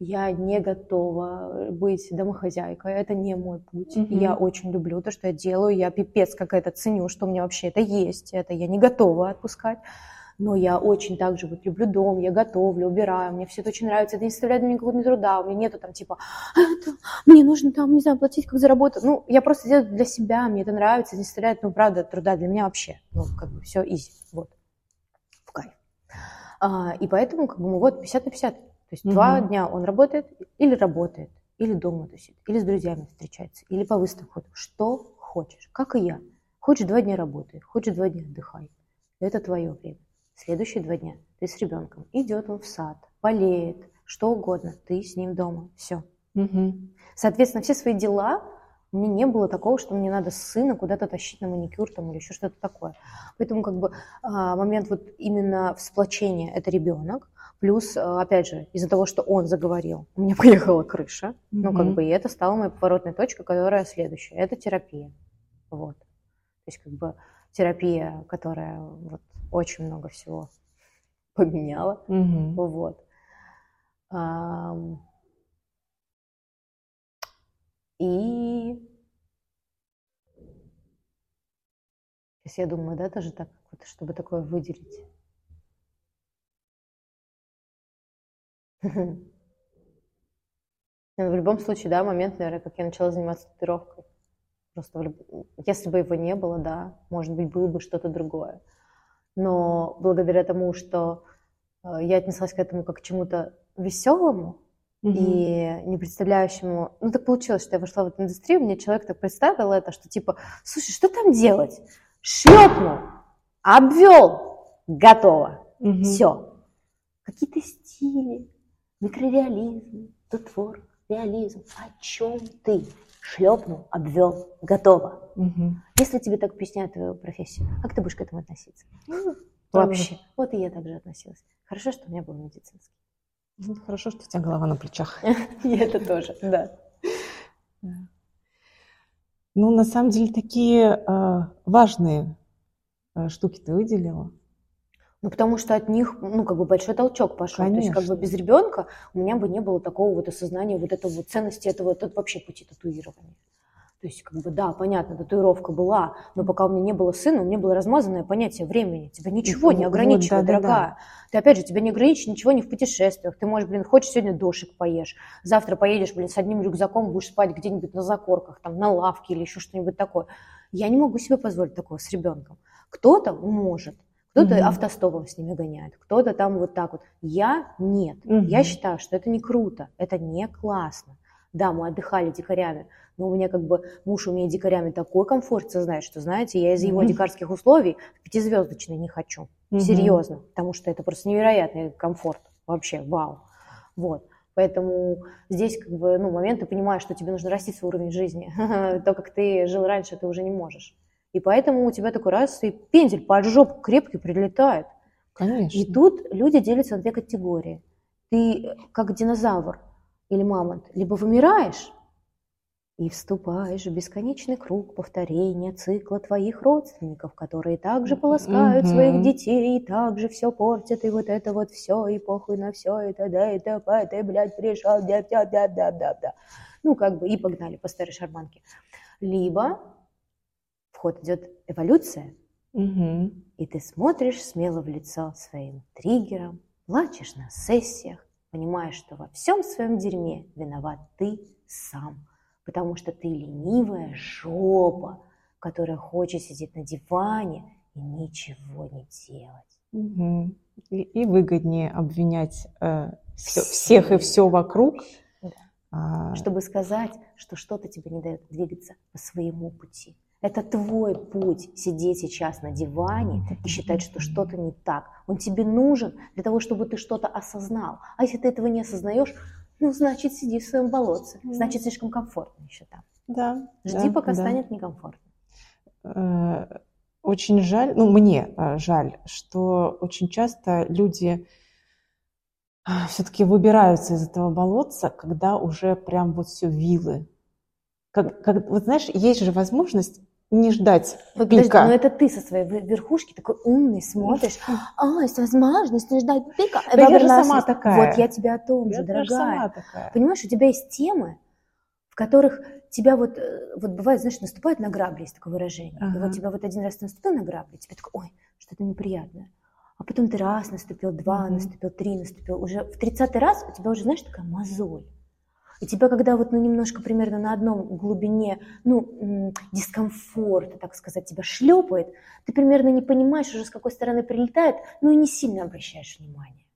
я не готова быть домохозяйкой, это не мой путь. Mm-hmm. Я очень люблю то, что я делаю, я пипец как это ценю, что у меня вообще это есть, это я не готова отпускать но я очень также вот люблю дом, я готовлю, убираю, мне все это очень нравится, это не составляет мне никакого труда, у меня нету там типа, «А, это, мне нужно там, не знаю, платить как заработать, ну, я просто делаю для себя, мне это нравится, не составляет, ну, правда, труда для меня вообще, ну, как бы все изи, вот, в кайф. А, и поэтому, как бы, вот 50 на 50, то есть угу. два дня он работает или работает, или дома тусит, или с друзьями встречается, или по выставкам ходит, что хочешь, как и я. Хочешь два дня работай, хочешь два дня отдыхай. Это твое время. Следующие два дня ты с ребенком. Идет он в сад, болеет, что угодно, ты с ним дома. Все. Угу. Соответственно, все свои дела у меня не было такого, что мне надо сына куда-то тащить на маникюр там, или еще что-то такое. Поэтому как бы а, момент вот именно всплочения – это ребенок. Плюс, а, опять же, из-за того, что он заговорил, у меня [LAUGHS] поехала крыша. Mm-hmm. Ну, как бы, и это стало моей поворотной точкой, которая следующая. Это терапия. Вот. То есть, как бы, терапия, которая вот очень много всего [LAUGHS] поменяла. Mm-hmm. Вот. И сейчас я думаю, да, тоже так, вот, чтобы такое выделить. [LAUGHS] В любом случае, да, момент, наверное, как я начала заниматься татуировкой. Просто люб... если бы его не было, да, может быть, было бы что-то другое но благодаря тому, что э, я отнеслась к этому как к чему-то веселому mm-hmm. и не представляющему, ну так получилось, что я вошла в эту индустрию, мне человек так представил это, что типа, слушай, что там делать? Шлепнул, обвел, готово, mm-hmm. все. Какие-то стили, микрореализм, тутвор, реализм. О чем ты? Шлепнул, обвел, готово. Угу. Если тебе так объясняют твою профессию, как ты будешь к этому относиться? Ну, вообще. Вот и я также относилась. Хорошо, что у меня был медицинский. Ну, Хорошо, что у тебя голова на плечах. [LAUGHS] И это тоже, да. Ну, на самом деле, такие э, важные э, штуки ты выделила. Ну, потому что от них, ну, как бы большой толчок пошел. То есть, как бы Конечно. без ребенка у меня бы не было такого вот осознания вот этого вот ценности этого, это вообще пути татуирования. То есть, как бы, да, понятно, татуировка была, но пока у меня не было сына, у меня было размазанное понятие времени. Тебя ничего не вот, ограничивает, да-да-да. дорогая. Ты, опять же, тебя не ограничивает ничего не в путешествиях. Ты можешь, блин, хочешь сегодня дошик поешь, завтра поедешь, блин, с одним рюкзаком, будешь спать где-нибудь на закорках, там, на лавке или еще что-нибудь такое. Я не могу себе позволить такого с ребенком. Кто-то может, кто-то Мгм. автостопом с ними гоняет, кто-то там вот так вот. Я нет. Мгм. Я считаю, что это не круто, это не классно. Да, мы отдыхали дикарями, но у меня как бы муж умеет дикарями такой комфорт создать, что, знаете, я из его Мгм. дикарских условий пятизвездочный не хочу. Мгм. Серьезно, потому что это просто невероятный комфорт. Вообще, вау. Вот. Поэтому здесь как бы, ну, момент, ты понимаешь, что тебе нужно расти свой уровень жизни. [LAUGHS] То, как ты жил раньше, ты уже не можешь. И поэтому у тебя такой раз, и пендель под жопу крепкий прилетает. Конечно. И тут люди делятся на две категории. Ты э, как динозавр или мамонт, либо вымираешь и вступаешь в бесконечный круг повторения цикла твоих родственников, которые также полоскают Мгм. своих детей, и также все портят, и вот это вот все, и похуй на все, и т.д. и т.п. Ты, блядь, пришел, да, да, да, да, да, да. Ну, как бы, и погнали по старой шарманке. Либо в ход идет эволюция, Мгм. и ты смотришь смело в лицо своим триггерам, плачешь на сессиях, понимаешь, что во всем своем дерьме виноват ты сам, потому что ты ленивая жопа, которая хочет сидеть на диване и ничего не делать. Мгм. И, и выгоднее обвинять э, всё- Всех. всех и все вокруг. Да. а, Чтобы сказать, что что-то тебе не дает двигаться по своему пути. Это твой путь сидеть сейчас на диване и считать, что что-то не так. Он тебе нужен для того, чтобы ты что-то осознал. А если ты этого не осознаешь, ну, значит, сиди в своем болотце. Значит, слишком комфортно еще там. да, Жди, да, пока да. станет некомфортно. Э, Очень жаль, ну мне э, жаль, что очень часто люди все-таки выбираются из этого болотца, когда уже прям вот все вилы. Как, как, вот знаешь, есть же возможность не ждать Вот подожди, пика. но это ты со своей вер- верхушки такой умный смотришь. А, есть возможность не ждать пика. Да я же сама такая. Вот я тебя о том Я же, дорогая. сама такая. Понимаешь, у тебя есть темы, в которых тебя вот, э, вот бывает, знаешь, наступают на грабли, есть такое выражение. И Ага. вот тебя вот один раз наступил на грабли, тебе такой, ой, что-то неприятное. А потом ты раз наступил, два Мгм. наступил, три наступил. Уже в тридцатый раз у тебя уже, знаешь, такая мозоль. И тебя, когда вот, ну, немножко примерно на одном глубине, ну, дискомфорта, так сказать, тебя шлепает, ты примерно не понимаешь уже, с какой стороны прилетает, ну, и не сильно обращаешь внимание.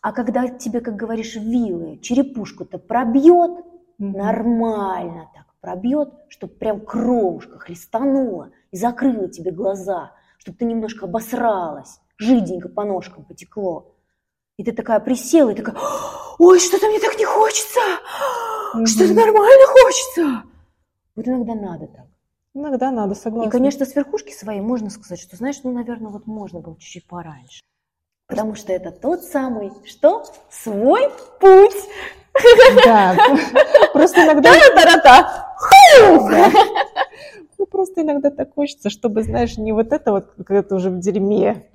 А когда тебе, как говоришь, вилы, черепушку-то пробьет, Мгм. нормально так пробьет, чтобы прям кровушка хлестанула и закрыла тебе глаза, чтобы ты немножко обосралась, жиденько по ножкам потекло. И ты такая присела и такая, ой, что-то мне так не хочется, что-то Мгм. нормально хочется. Вот иногда надо так. Иногда надо, согласна. И, конечно, с верхушки своей можно сказать, что, знаешь, ну, наверное, вот можно было чуть-чуть пораньше. Потому что это тот самый, что? Свой путь. Да, просто иногда... Та-та-та. Ну, просто иногда так хочется, чтобы, знаешь, не вот это вот, когда ты уже в дерьме,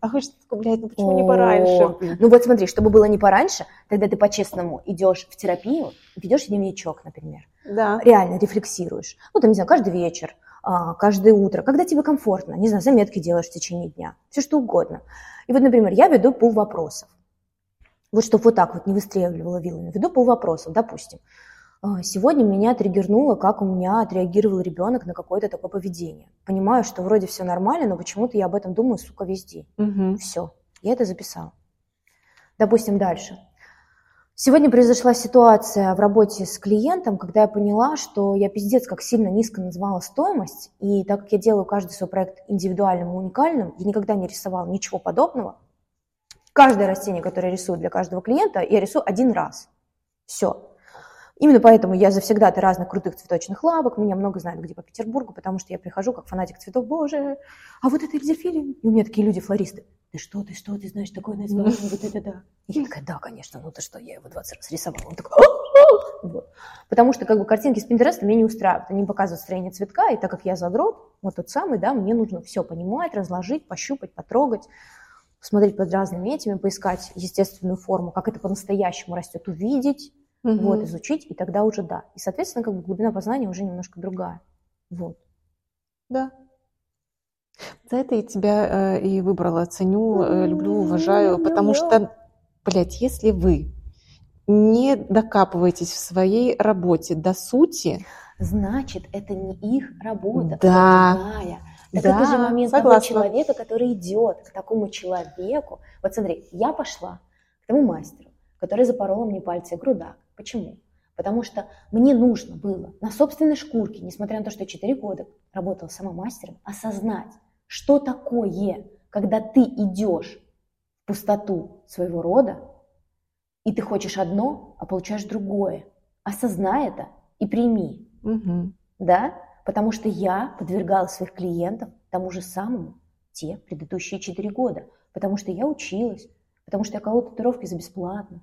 а хочется, блядь, ну почему не пораньше? Ну вот смотри, чтобы было не пораньше, тогда ты по-честному идешь в терапию, ведешь дневничок, например, Да. реально рефлексируешь. Ну, там, не знаю, каждый вечер, а, каждое утро, когда тебе комфортно, не знаю, заметки делаешь в течение дня, все что угодно. И вот, например, я веду пол вопросов. Вот чтобы вот так вот не выстреливала вилами. Веду пол вопросов, допустим. А, Сегодня меня триггернуло, как у меня отреагировал ребенок на какое-то такое поведение. Понимаю, что вроде все нормально, но почему-то я об этом думаю, сука, весь день. Мгм. Все, я это записала. Допустим, дальше. Сегодня произошла ситуация в работе с клиентом, когда я поняла, что я пиздец как сильно низко назвала стоимость, и так как я делаю каждый свой проект индивидуальным и уникальным, я никогда не рисовала ничего подобного. Каждое растение, которое я рисую для каждого клиента, я рисую один раз. Все. Именно поэтому я завсегда-то разных крутых цветочных лавок, меня много знают где по Петербургу, потому что я прихожу как фанатик цветов, боже, а вот это Эльзефирин. И у меня такие люди-флористы. Ты что, ты что, ты знаешь такое название, вот это да. И я такая, да, конечно, ну ты что, я его 20 раз рисовала. Он такой, вот. Потому что как бы картинки с Пинтереста меня не устраивают. Они показывают строение цветка, и так как я задрот, вот тот самый, да, мне нужно все понимать, разложить, пощупать, потрогать, посмотреть под разными этими, поискать естественную форму, как это по-настоящему растет, увидеть, угу. вот, изучить, и тогда уже да. И, соответственно, как бы глубина познания уже немножко другая. Вот. Да. За это я тебя э, и выбрала, ценю, э, люблю, уважаю, потому что, блядь, если вы не докапываетесь в своей работе до сути, значит, это не их работа, да. это другая. Так да, это же момент согласна. того человека, который идет к такому человеку. Вот смотри, я пошла к тому мастеру, который запорола мне пальцы и грудак. Почему? Потому что мне нужно было на собственной шкурке, несмотря на то, что я 4 года работала сама мастером, осознать, что такое, когда ты идешь в пустоту своего рода, и ты хочешь одно, а получаешь другое. Осознай это и прими. Угу. Да? Потому что я подвергала своих клиентов тому же самому те предыдущие 4 года. Потому что я училась, потому что я колола татуировки за бесплатно,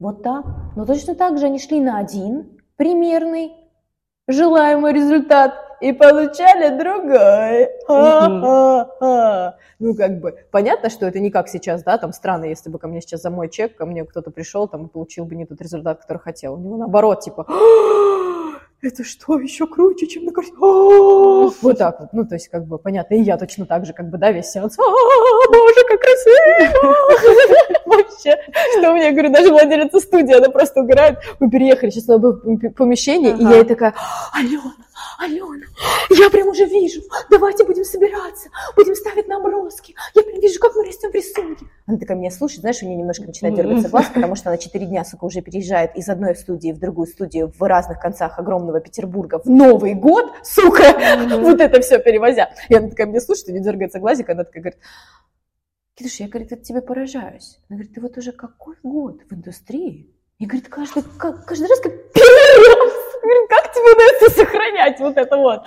вот так. Но точно так же они шли на один примерный желаемый результат и получали другой. Ха-ха-ха. Ну, как бы, понятно, что это не как сейчас, да, там странно, если бы ко мне сейчас за мой чек, ко мне кто-то пришел там и получил бы не тот результат, который хотел. У него наоборот, типа, это что, еще круче, чем на карте? Вот так вот. Ну, то есть, как бы, понятно, и я точно так же, как бы, да, весь сеанс. Боже, как красиво! [LAUGHS] Вообще, что мне, говорю, даже владелица студии, она просто угорает. Мы переехали сейчас в новое помещение, и я ей такая, Алена, Алена, я прям уже вижу, давайте будем собираться, будем ставить наброски, я прям вижу, как мы растем в рисунке. Она такая меня слушает, знаешь, у нее немножко начинает дергаться глаз, потому что она четыре дня, сука, уже переезжает из одной студии в другую студию в разных концах огромного Петербурга в Новый год, сука, вот это все перевозя. И она такая меня слушает, у нее дергается глазик, она такая говорит, Кидуш, я, говорит, от тебя поражаюсь. Она говорит, ты вот уже какой год в индустрии? И говорит, каждый, каждый раз как. Удается сохранять вот это вот?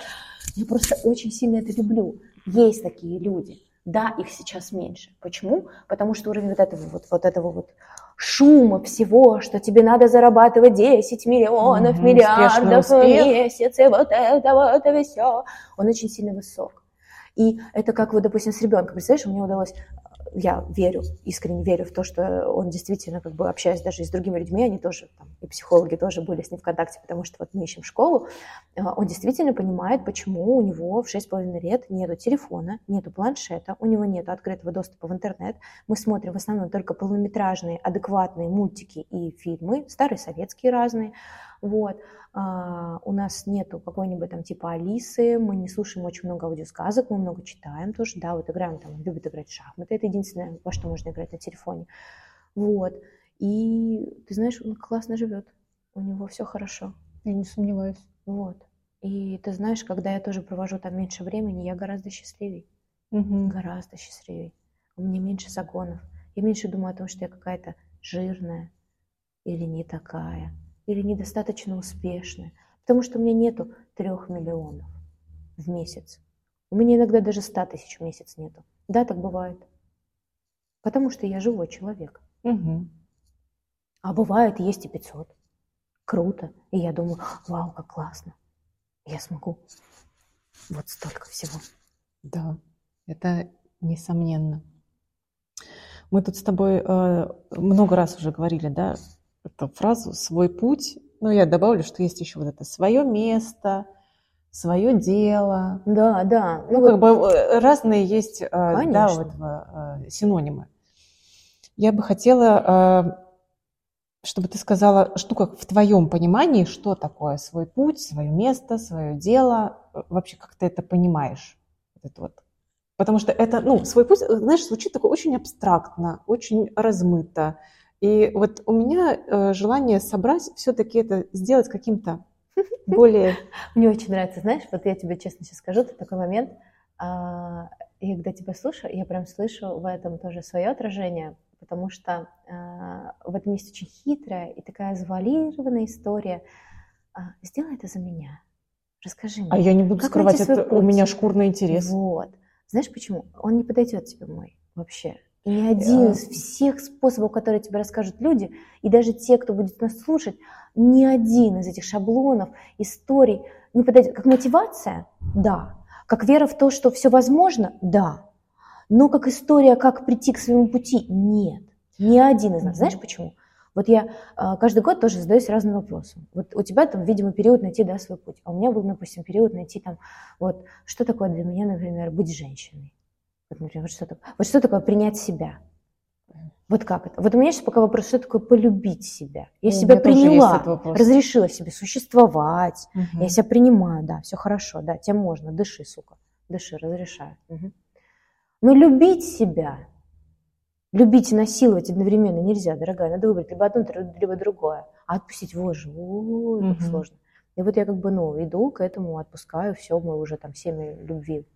Я просто очень сильно это люблю. Есть такие люди. Да, их сейчас меньше. Почему? Потому что уровень вот этого вот, вот этого вот шума всего, что тебе надо зарабатывать 10 миллионов, угу, миллиардов в месяц, и вот это, вот это все, он очень сильно высок. И это как вот, допустим, с ребенком. Представляешь, мне удалось я верю, искренне верю в то, что он действительно, как бы общаясь даже и с другими людьми, они тоже, там, и психологи тоже были с ним в контакте, потому что вот мы ищем школу, а, он действительно понимает, почему у него в 6,5 лет нету телефона, нету планшета, у него нету открытого доступа в интернет. Мы смотрим в основном только полнометражные, адекватные мультики и фильмы, старые советские разные, вот. А, у нас нету какой-нибудь там типа Алисы, мы не слушаем очень много аудиосказок, мы много читаем тоже, да, вот играем там, любит играть в шахматы, это единственное, во что можно играть на телефоне. Вот. И ты знаешь, он классно живет, у него все хорошо. Я не сомневаюсь. Вот. И ты знаешь, когда я тоже провожу там меньше времени, я гораздо счастливее. Угу. Гораздо счастливее. У меня меньше загонов. Я меньше думаю о том, что я какая-то жирная или не такая или недостаточно успешная, потому что у меня нету трех миллионов в месяц. У меня иногда даже ста тысяч в месяц нету. Да, так бывает. Потому что я живой человек. Угу. А бывает, есть и 500. Круто. И я думаю, вау, как классно. Я смогу. Вот столько всего. Да, это несомненно. Мы тут с тобой э, много раз уже говорили, да, эту фразу «свой путь». Ну, я добавлю, что есть еще вот это «свое место», свое дело. Да, да. Ну, ну как бы э, разные есть Конечно. да, вот, э, синонимы. Я бы хотела, э, чтобы ты сказала, что как в твоем понимании, что такое свой путь, свое место, свое дело, вообще как ты это понимаешь? Вот это вот. Потому что это, ну, свой путь, знаешь, звучит такое очень абстрактно, очень размыто. И вот у меня э, желание собрать, все-таки это сделать каким-то более... [LAUGHS] Мне очень нравится, знаешь, вот я тебе честно сейчас скажу, это такой момент, а, я когда тебя слушаю, я прям слышу в этом тоже свое отражение, потому что э, в этом есть очень хитрая и такая завуалированная история. А, сделай это за меня. Расскажи мне. А я не буду скрывать, это у меня шкурный интерес. Вот. Знаешь почему? Он не подойдет тебе мой вообще. И ни один из всех способов, которые тебе расскажут люди, и даже те, кто будет нас слушать, ни один из этих шаблонов, историй не подойдет. Как мотивация? Да. Как вера в то, что все возможно? Да. Но как история, как прийти к своему пути? Нет. Ни один из нас. Знаешь почему? Вот я а, каждый год тоже задаюсь разным вопросом. Вот у тебя там, видимо, период найти да, свой путь. А у меня был, допустим, период найти там, вот, что такое для меня, например, быть женщиной. Вот, например, вот что, такое, вот что такое принять себя? Вот как это? Вот у меня сейчас пока вопрос, что такое полюбить себя? Я У себя приняла, разрешила себе существовать. Мгм. Я себя принимаю, да, все хорошо, да, тебе можно, дыши, сука, дыши, разрешаю. Мгм. Но любить себя, любить и насиловать одновременно нельзя, дорогая, надо выбрать либо одно, либо другое. А отпустить, вот же, ой, как Мгм. сложно. И вот я как бы, ну, иду к этому, отпускаю, все, мы уже там семя любви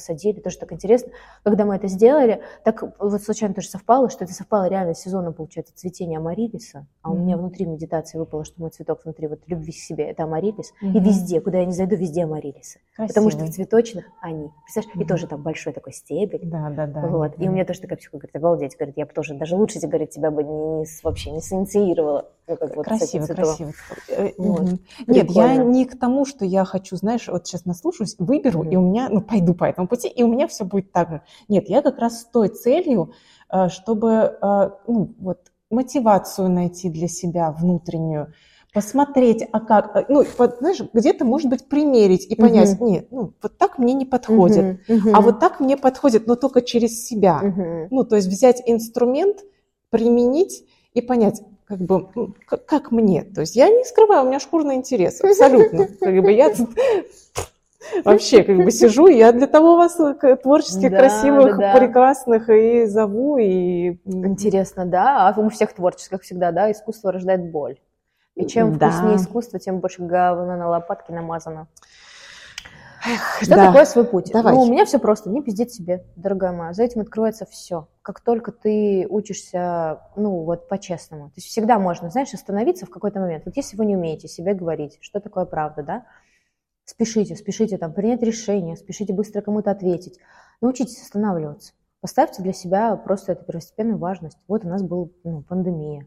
посадили, тоже так интересно. Когда мы это сделали, так вот случайно тоже совпало, что это совпало реально с сезоном, получается, цветения амарилиса, а у Мгм. меня внутри медитации выпало, что мой цветок внутри вот любви к себе, это амарилис, и Мгм. везде, куда я не зайду, везде амарилисы. Потому что в Красивый. цветочных они. Представляешь, и Мгм. тоже там большой такой стебель. Да, да, да. Вот. И у меня тоже такая психолог говорит, обалдеть, говорит, я бы тоже, даже лучше, говорит, тебя бы не, с- вообще не синициировала. Как вот Красиво, красиво. Э, Вот. мгм. Нет, я Прикольно. не к тому, что я хочу, знаешь, вот сейчас наслушаюсь, выберу, Мгм. и у меня, ну, пойду по этому пути, и у меня все будет так же. Нет, я как раз с той целью, э, чтобы, э, ну, вот, мотивацию найти для себя внутреннюю, посмотреть, а как, ну, знаешь, где-то, может быть, примерить и понять, Мгм. нет, ну, вот так мне не подходит, Мгм, мгм. а вот так мне подходит, но только через себя. Мгм. Ну, то есть взять инструмент, применить и понять, как бы, ну, как, как мне. То есть я не скрываю, у меня шкурный интерес, абсолютно. Как бы я [LAUGHS] вообще как бы сижу, я для того вас э, творческих, Да, красивых, да, да. прекрасных и зову, и... Интересно, да? А у всех творческих всегда, да, искусство рождает боль. И чем Да. вкуснее искусство, тем больше говна на лопатке намазано. Что да. такое свой путь? Давай. Ну, у меня все просто, не пиздеть себе, дорогая моя. За этим открывается все. Как только ты учишься, ну, вот по-честному. То есть всегда можно, знаешь, остановиться в какой-то момент. Вот если вы не умеете себе говорить, что такое правда, да, спешите, спешите там принять решение, спешите быстро кому-то ответить. Научитесь останавливаться. Поставьте для себя просто эту первостепенную важность. Вот у нас была ну, пандемия.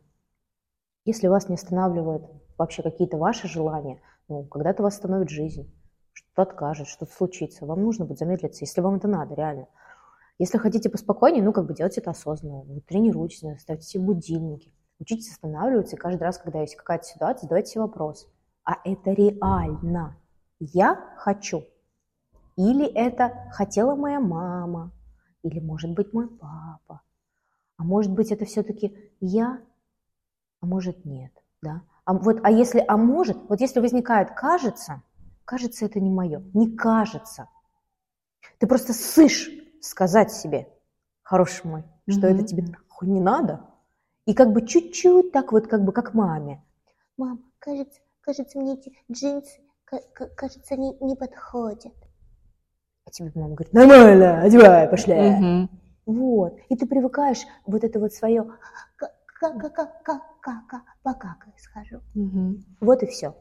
Если вас не останавливает вообще какие-то ваши желания, ну, когда-то вас остановит жизнь что-то откажет, что-то случится. Вам нужно будет замедлиться, если вам это надо, реально. Если хотите поспокойнее, ну, как бы делайте это осознанно. Вы тренируйтесь, ставьте себе будильники. Учитесь останавливаться, и каждый раз, когда есть какая-то ситуация, задавайте себе вопрос. А это реально? Я хочу? Или это хотела моя мама? Или, может быть, мой папа? А может быть, это все-таки я? А может, нет, да? А вот, а если, а может, вот если возникает кажется, кажется, это не мое. Не кажется. Ты просто сышь сказать себе, хороший мой, что Мгм. это тебе нахуй не надо. И как бы чуть-чуть так вот, как бы как маме. Мам, кажется, кажется, мне эти джинсы, ка- ка- кажется, они не подходят. А тебе мама говорит, нормально, одевай, пошли. Мгм. Вот. И ты привыкаешь вот это вот свое, Ка-ка-ка-ка-ка, покакаю схожу. Мгм. вот и все.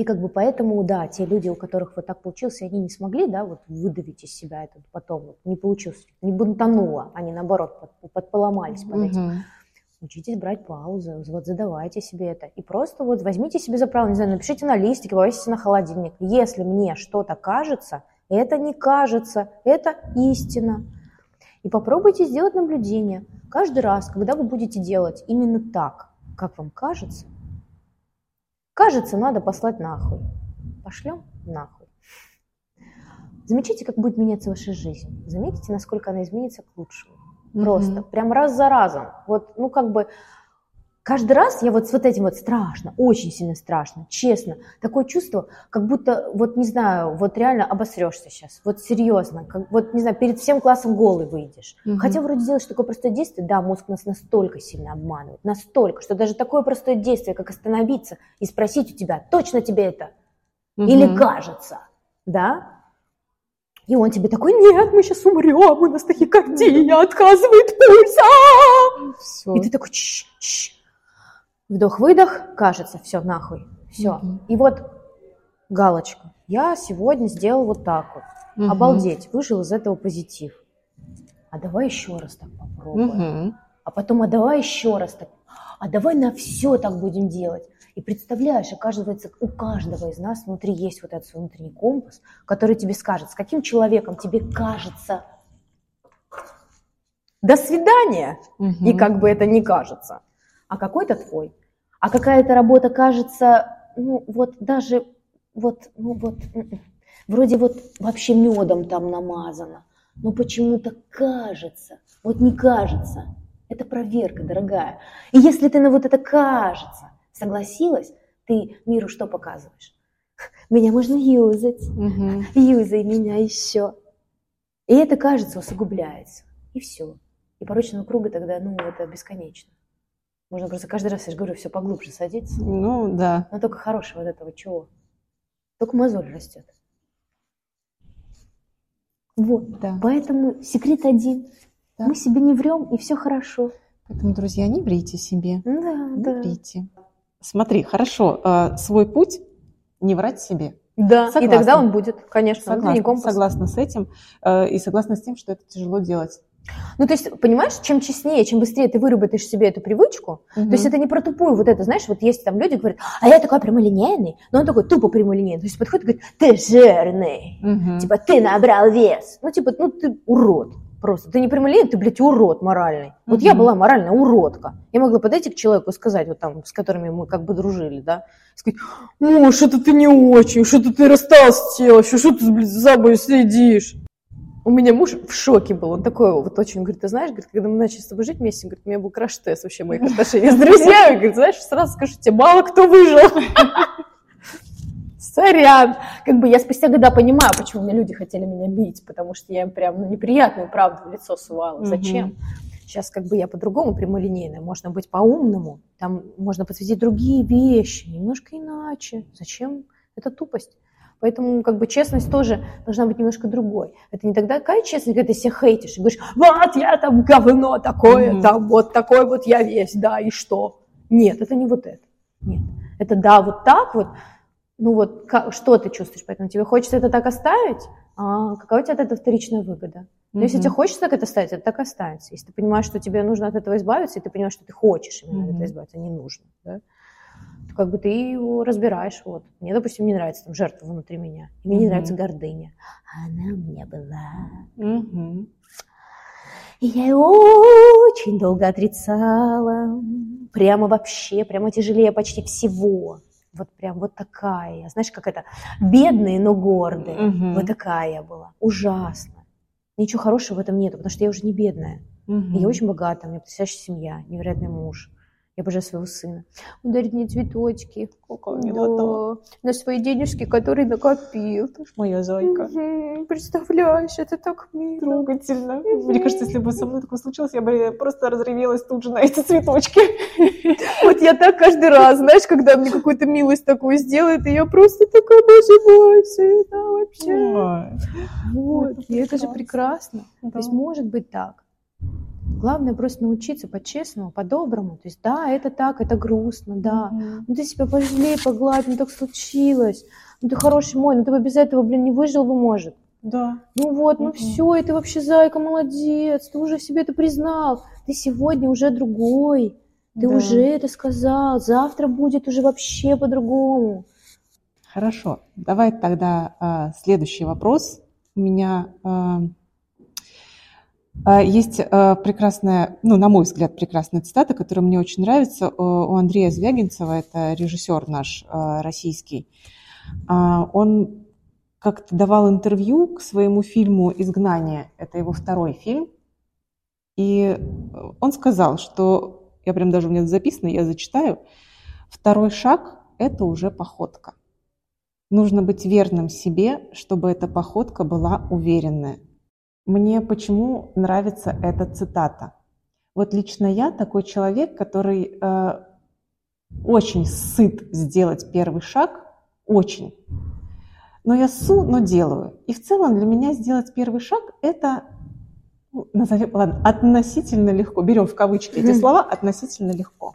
И как бы поэтому, да, те люди, у которых вот так получилось, они не смогли, да, вот выдавить из себя это потом, вот, не получилось, не бунтануло, они наоборот под, подполомались под этим. Мгм. Учитесь брать паузы, вот задавайте себе это. И просто вот возьмите себе за правило, не знаю, напишите на листике, повесите на холодильник. Если мне что-то кажется, это не кажется, это истина. И попробуйте сделать наблюдение. Каждый раз, когда вы будете делать именно так, как вам кажется, кажется, надо послать нахуй. Пошлем нахуй. Замечайте, как будет меняться ваша жизнь. Заметите, насколько она изменится к лучшему. Просто, Мгм. прям раз за разом. Вот, ну, как бы, каждый раз я вот с вот этим вот страшно, очень сильно страшно, честно. Такое чувство, как будто, вот, не знаю, вот реально обосрешься сейчас. Вот серьезно, как, вот, не знаю, перед всем классом голый выйдешь. Мгм. Хотя вроде делаешь такое простое действие, да, мозг нас настолько сильно обманывает, настолько, что даже такое простое действие, как остановиться и спросить у тебя, точно тебе это? Или Мгм. кажется, да? И он тебе такой, нет, мы сейчас умрем, у нас тахикардия, отказывает пульс. а!» Все. И ты такой, «Чш, чш». Вдох-выдох, кажется, все, нахуй, все. Мгм. И вот галочка. Я сегодня сделал вот так вот. Обалдеть, выжил из этого позитив. А давай еще раз так попробуем. А потом, а давай еще раз так. А давай на все так будем делать. И представляешь, оказывается, у каждого из нас внутри есть вот этот внутренний компас, который тебе скажет, с каким человеком тебе кажется. До свидания. И как бы это не кажется. А какой-то твой. А какая-то работа кажется, ну вот даже вот, ну вот, м-м. вроде вот вообще медом там намазано. Но почему-то кажется, вот не кажется. Это проверка, дорогая. И если ты на вот это кажется согласилась, ты миру что показываешь? [LAUGHS] Меня можно юзать. Мгм. [LAUGHS] Юзай меня еще. И это, кажется, усугубляется. И все. И порочного круга тогда, ну, это бесконечно. Можно просто каждый раз, я же говорю, все поглубже садиться. Ну, да. Но только хорошего от этого чего? Только мозоль растет. Вот. да. Поэтому секрет один. Да. Мы себе не врем, и все хорошо. Поэтому, друзья, не врите себе. Да, Не да. врите. Смотри, хорошо, э, свой путь не врать себе. Да, и Согласна. тогда он будет, конечно, Согласна, компас. согласна с этим. э, И согласна с тем, что это тяжело делать. Ну, то есть, понимаешь, чем честнее, чем быстрее ты выработаешь себе эту привычку, То есть это не про тупую вот это, знаешь, вот есть там люди говорят, а я такой прямолинейный, но он такой тупо прямолинейный. То есть подходит и говорит, ты жирный, Мгм. типа ты набрал вес. Ну, типа, ну ты урод просто. Ты не прямолинейный, ты, блядь, урод моральный. Вот я была моральная уродка. Я могла подойти к человеку и сказать, вот там, с которыми мы как бы дружили, да, сказать, ну, что-то ты не очень, что-то ты растолстела, что ты, блядь, за собой следишь. У меня муж в шоке был. Он такой вот очень, говорит, ты знаешь, говорит, когда мы начали с тобой жить вместе, говорит, у меня был краш-тест вообще моих отношений с друзьями. Говорит, знаешь, сразу скажу тебе, мало кто выжил. Сорян. Как бы я спустя года понимаю, почему мне люди хотели меня бить, потому что я им прям ну, неприятную правду в лицо сувала. Зачем? Сейчас как бы я по-другому прямолинейная. Можно быть по-умному, там можно подсветить другие вещи, немножко иначе. Зачем? Это тупость. Поэтому как бы честность тоже должна быть немножко другой. Это не тогда такая честность, когда ты себя хейтишь и говоришь, вот я там говно такое, Мгм. там вот такой вот я весь, да, и что? Нет, это не вот это. Нет. Это да, вот так вот, ну вот как- что ты чувствуешь, поэтому тебе хочется это так оставить, а какая у тебя от этого вторичная выгода? Но если тебе хочется так это оставить, это так останется. Если ты понимаешь, что тебе нужно от этого избавиться, и ты понимаешь, что ты хочешь именно от Мгм. этого избавиться, а не нужно, да, то как бы ты его разбираешь. Вот. Мне, допустим, не нравится там жертва внутри меня. И мне не Мгм. нравится гордыня. Она у меня была. Мгм. И я ее очень долго отрицала. Прямо вообще, прямо тяжелее почти всего. Вот прям вот такая. Знаешь, как это? Бедные, но гордые. Мгм. Вот такая я была. Ужасно. Ничего хорошего в этом нету, потому что я уже не бедная. Мгм. И Я очень богатая, у меня потрясающая семья, невероятный муж. Я обожаю своего сына. Он дарит мне цветочки. Какая Да, милота. на свои денежки, которые накопил. Ты ж моя зайка. Мгм, Представляешь, это так мило. Трогательно. Мне кажется, если бы со мной такое случилось, я бы просто разревелась тут же на эти цветочки. Вот я так каждый раз, знаешь, когда мне какую-то милость такую сделает, и я просто такая, боже мой, сына, вообще. Ой. Вот, Это и это же прекрасно. прекрасно. Да. То есть может быть так. Главное просто научиться по-честному, по-доброму. То есть да, это так, это грустно, да. Мгм. Ну ты себя пожалей, погладь, ну так случилось. Ну ты хороший мой, ну ты бы без этого, блин, не выжил бы, может. Да. Ну вот, ну Мгм. все, и ты вообще зайка, молодец, ты уже себе это признал. Ты сегодня уже другой, ты Да. уже это сказал, завтра будет уже вообще по-другому. Хорошо. Давай тогда а, следующий вопрос. У меня а, есть а, прекрасная, ну, на мой взгляд, прекрасная цитата, которая мне очень нравится. У Андрея Звягинцева, это режиссер наш а, российский, а, он как-то давал интервью к своему фильму «Изгнание». Это его второй фильм. И он сказал, что, я прям даже у меня записано, я зачитаю, второй шаг – это уже походка. Нужно быть верным себе, чтобы эта походка была уверенная. Мне почему нравится эта цитата? Вот лично я такой человек, который э, очень сыт сделать первый шаг, очень. но я су, но делаю. И в целом для меня сделать первый шаг – это, ну, назовем, ладно, относительно легко. Берем в кавычки эти [LAUGHS] слова «относительно легко».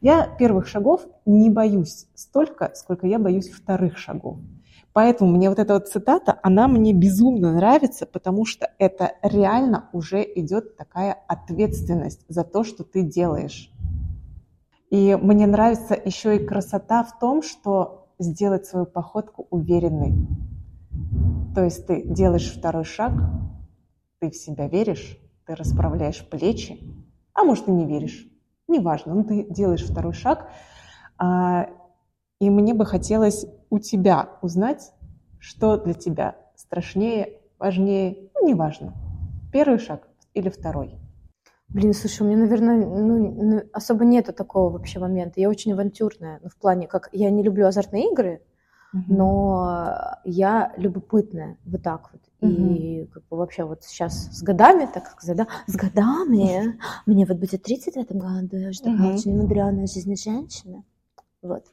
Я первых шагов не боюсь столько, сколько я боюсь вторых шагов. Поэтому мне вот эта вот цитата, она мне безумно нравится, потому что это реально уже идет такая ответственность за то, что ты делаешь. И мне нравится еще и красота в том, что сделать свою походку уверенной. То есть ты делаешь второй шаг, ты в себя веришь, ты расправляешь плечи, а может и не веришь, неважно, но ты делаешь второй шаг. А, и мне бы хотелось у тебя узнать, что для тебя страшнее, важнее, ну, неважно, первый шаг или второй. Блин, слушай, у меня, наверное, ну, особо нету такого вообще момента. Я очень авантюрная, ну, в плане, как я не люблю азартные игры, угу. но я любопытная, вот так вот. Угу. И как бы вообще вот сейчас с годами, так сказать, да, с годами, мне вот будет 30 в этом году, я уже такая угу. очень мудреная жизнь женщина. Вот.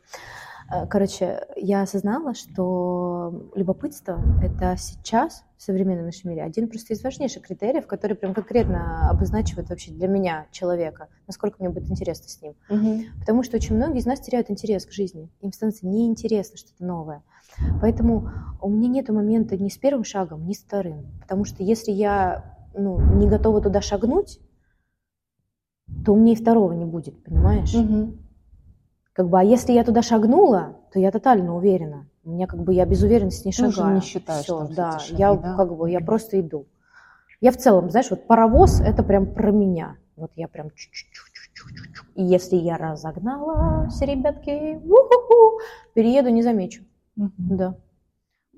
Э, короче, я осознала, что любопытство — это сейчас в современном нашем мире один просто из важнейших критериев, который прям конкретно обозначивает вообще для меня человека, насколько мне будет интересно с ним. Угу. Потому что очень многие из нас теряют интерес к жизни. Им становится неинтересно что-то новое. Поэтому у меня нет момента ни с первым шагом, ни с вторым. Потому что если я ну, не готова туда шагнуть, то у меня и второго не будет, понимаешь? Угу. Как бы, а если я туда шагнула, то я тотально уверена. У меня как бы я без уверенности не шагаю. Ты уже не считаешь, Все, что да, шаги, я да? как бы я просто иду. Я в целом, знаешь, вот паровоз это прям про меня. Вот я прям и если я разогналась, ребятки, перееду, не замечу. Угу. Да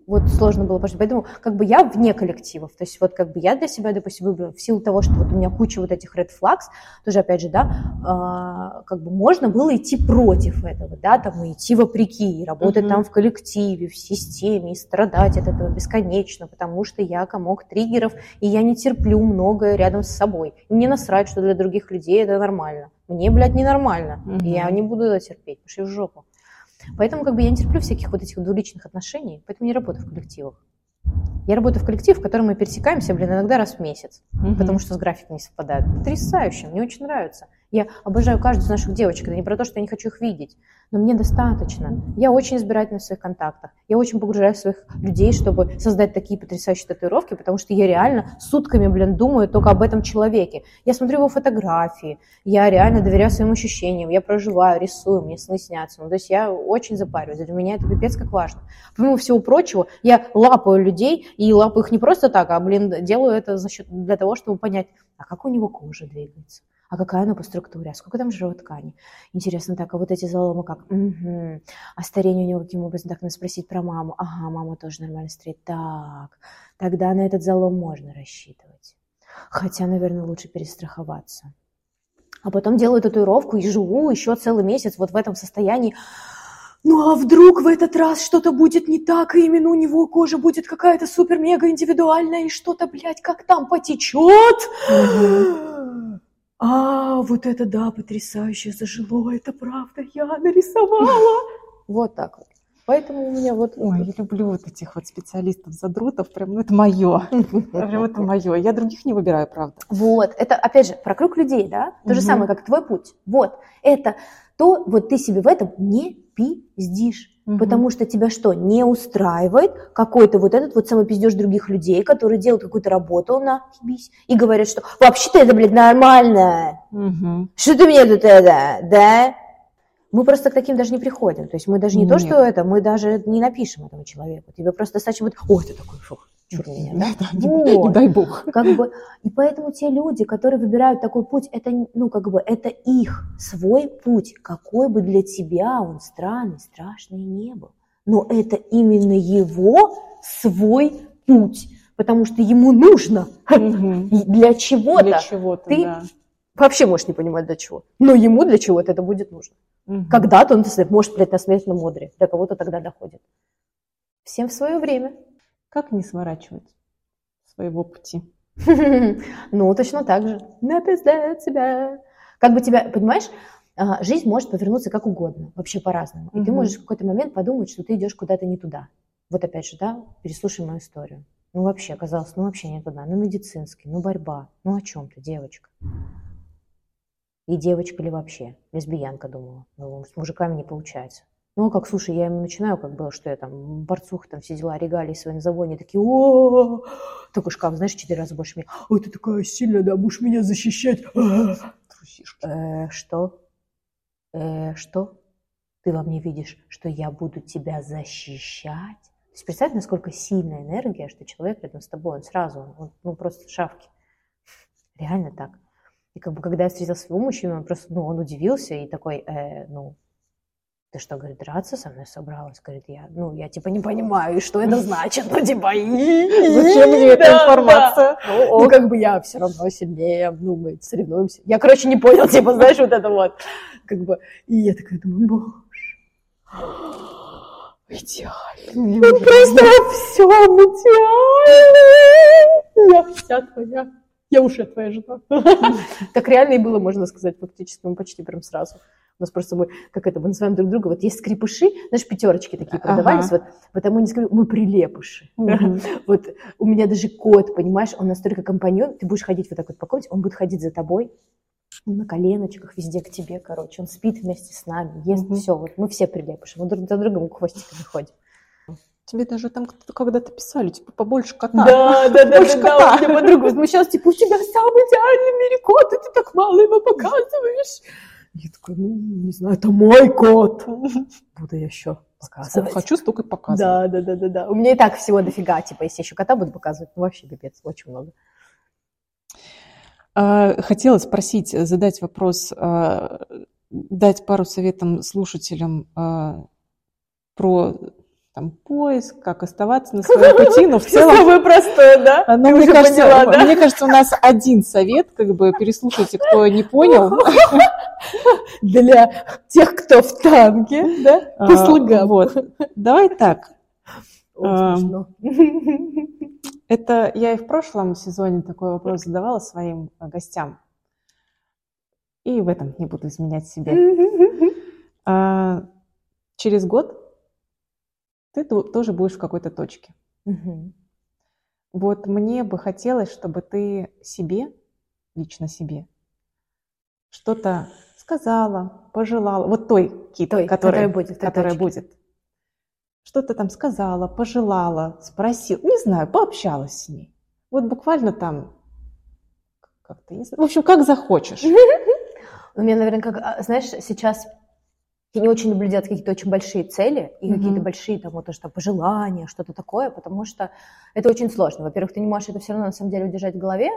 вот сложно было пожить. Поэтому как бы я вне коллективов. То есть вот как бы я для себя, допустим, выбрала в силу того, что вот у меня куча вот этих red flags, тоже опять же, да, э, как бы можно было идти против этого, да, там и идти вопреки, и работать mm-hmm. там в коллективе, в системе, и страдать от этого бесконечно, потому что я комок триггеров, и я не терплю многое рядом с собой. И мне насрать, что для других людей это нормально. Мне, блядь, ненормально. Mm-hmm. И я не буду это терпеть, пошли в жопу. Поэтому как бы я не терплю всяких вот этих двуличных отношений, поэтому не работаю в коллективах. Я работаю в коллектив, в котором мы пересекаемся, блин, иногда раз в месяц, угу. потому что с графиком не совпадают. Потрясающе, мне очень нравится. Я обожаю каждую из наших девочек. Это не про то, что я не хочу их видеть, но мне достаточно. Я очень избирательна в своих контактах. Я очень погружаюсь в своих людей, чтобы создать такие потрясающие татуировки, потому что я реально сутками, блин, думаю только об этом человеке. Я смотрю его фотографии, я реально доверяю своим ощущениям, я проживаю, рисую, мне сны снятся. Ну, то есть я очень запариваюсь. Для меня это пипец как важно. Помимо всего прочего, я лапаю людей, и лапаю их не просто так, а, блин, делаю это за счет, для того, чтобы понять, а как у него кожа двигается а какая она по структуре, а сколько там жировой ткани. Интересно, так, а вот эти заломы как? Угу. А старение у него каким образом? Так, надо спросить про маму. Ага, мама тоже нормально стоит. Так, тогда на этот залом можно рассчитывать. Хотя, наверное, лучше перестраховаться. А потом делаю татуировку и живу еще целый месяц вот в этом состоянии. Ну а вдруг в этот раз что-то будет не так, и именно у него кожа будет какая-то супер-мега индивидуальная, и что-то, блядь, как там потечет? Угу. А, вот это да, потрясающе зажило, это правда, я нарисовала. Вот так вот. Поэтому у меня вот... Ой, я люблю вот этих вот специалистов-задрутов, прям, ну это мое, прям это мое. Я других не выбираю, правда. Вот, это, опять же, про круг людей, да? То же самое, как твой путь. Вот, это то, вот ты себе в этом не пиздишь. Угу. Потому что тебя что, не устраивает какой-то вот этот вот самопиздеж других людей, которые делают какую-то работу на ебись, и говорят, что вообще-то это, блядь, нормально. Угу. Что ты мне тут это, да? Мы просто к таким даже не приходим. То есть мы даже не Нет. то, что это, мы даже не напишем этому человеку. Тебе просто достаточно будет, ой, ты такой, фух, чур меня, да? да вот. не, дай бог. Как бы, и поэтому те люди, которые выбирают такой путь, это, ну, как бы, это их свой путь, какой бы для тебя он странный, страшный не был. Но это именно его свой путь, потому что ему нужно для чего-то. Для чего-то, Ты да. вообще можешь не понимать для чего, но ему для чего-то это будет нужно. Угу. Когда-то он, может, блядь, на смертном модре, для кого-то тогда доходит. Всем в свое время. Как не сворачивать своего пути? [LAUGHS] Ну, точно так же. Напиздать себя. Как бы тебя, понимаешь, а, жизнь может повернуться как угодно, вообще по-разному. И ты можешь в какой-то момент подумать, что ты идешь куда-то не туда. Вот опять же, да, переслушай мою историю. Ну вообще, казалось, ну вообще не туда, ну медицинский, ну борьба, ну о чем ты, девочка? И девочка ли вообще? Лесбиянка, думала. Ну, с мужиками не получается. Ну, как, слушай, я ему начинаю, как бы, что я там, борцуха, там все дела, регалии свои назову, они такие, о Такой шкаф, знаешь, четыре раза больше меня. Ой, ты такая сильная, да, будешь меня защищать. [LAUGHS] Трусишка. Э, что? Э, что? Ты во мне видишь, что я буду тебя защищать? То есть представь, насколько сильная энергия, что человек рядом с тобой, он сразу, он, ну, просто шавки. Реально так. И как бы, когда я встретила своего мужчину, он просто, ну, он удивился и такой, э, ну, ты что, говорит, драться со мной собралась? Говорит, я, ну, я типа не понимаю, что это значит, ну, типа, Зачем мне эта информация? Ну, как бы я все равно сильнее, ну, мы соревнуемся. Я, короче, не понял, типа, знаешь, вот это вот, как бы, и я такая думаю, боже, идеально. Ну, просто все идеально. Я вся твоя. Я уже твоя жена. Так реально и было, можно сказать, фактически, мы почти прям сразу. У нас просто мы, как это, мы называем друг друга, вот есть скрипыши, знаешь, пятерочки такие продавались, ага. вот, вот а мы не скажем, мы прилепыши. Угу. [LAUGHS] Вот у меня даже кот, понимаешь, он настолько компаньон, ты будешь ходить вот так вот по комнате, он будет ходить за тобой, на коленочках, везде к тебе, короче, он спит вместе с нами, ест угу. все, вот мы все прилепыши, мы друг за другом хвостиками ходим. Тебе даже там когда-то писали, типа, побольше кота. Да, да, [LAUGHS] да, побольше да, кота. да, у меня подруга возмущалась, типа, у тебя самый идеальный в мире кот, и ты так мало его показываешь. Я такая, ну, не знаю, это мой кот. Буду я еще показывать. Хочу, столько и показывать. Да, да, да, да, да. У меня и так всего дофига, типа, если еще кота буду показывать, ну, вообще пипец, очень много. А, хотела спросить, задать вопрос, а, дать пару советов слушателям а, про там, поиск, как оставаться на своем пути, но в целом... Самое простое, да? Но мне кажется, поняла, да? мне кажется, у нас один совет, как бы переслушайте, кто не понял. [LAUGHS] Для тех, кто в танке, да, по слогам. Вот. Давай так. Это я и в прошлом сезоне такой вопрос задавала своим гостям. И в этом не буду изменять себе. [LAUGHS] Через год ты тоже будешь в какой-то точке. Угу. Вот мне бы хотелось, чтобы ты себе, лично себе, что-то сказала, пожелала. Вот той Кит, той, которая, которая будет. Которая будет. Что-то там сказала, пожелала, спросила, не знаю, пообщалась с ней. Вот буквально там как-то, в общем, как захочешь. [LAUGHS] У меня, наверное, как, а, знаешь, сейчас я не очень люблю делать какие-то очень большие цели и mm-hmm. какие-то большие там вот то, что пожелания, что-то такое, потому что это очень сложно. Во-первых, ты не можешь это все равно на самом деле удержать в голове,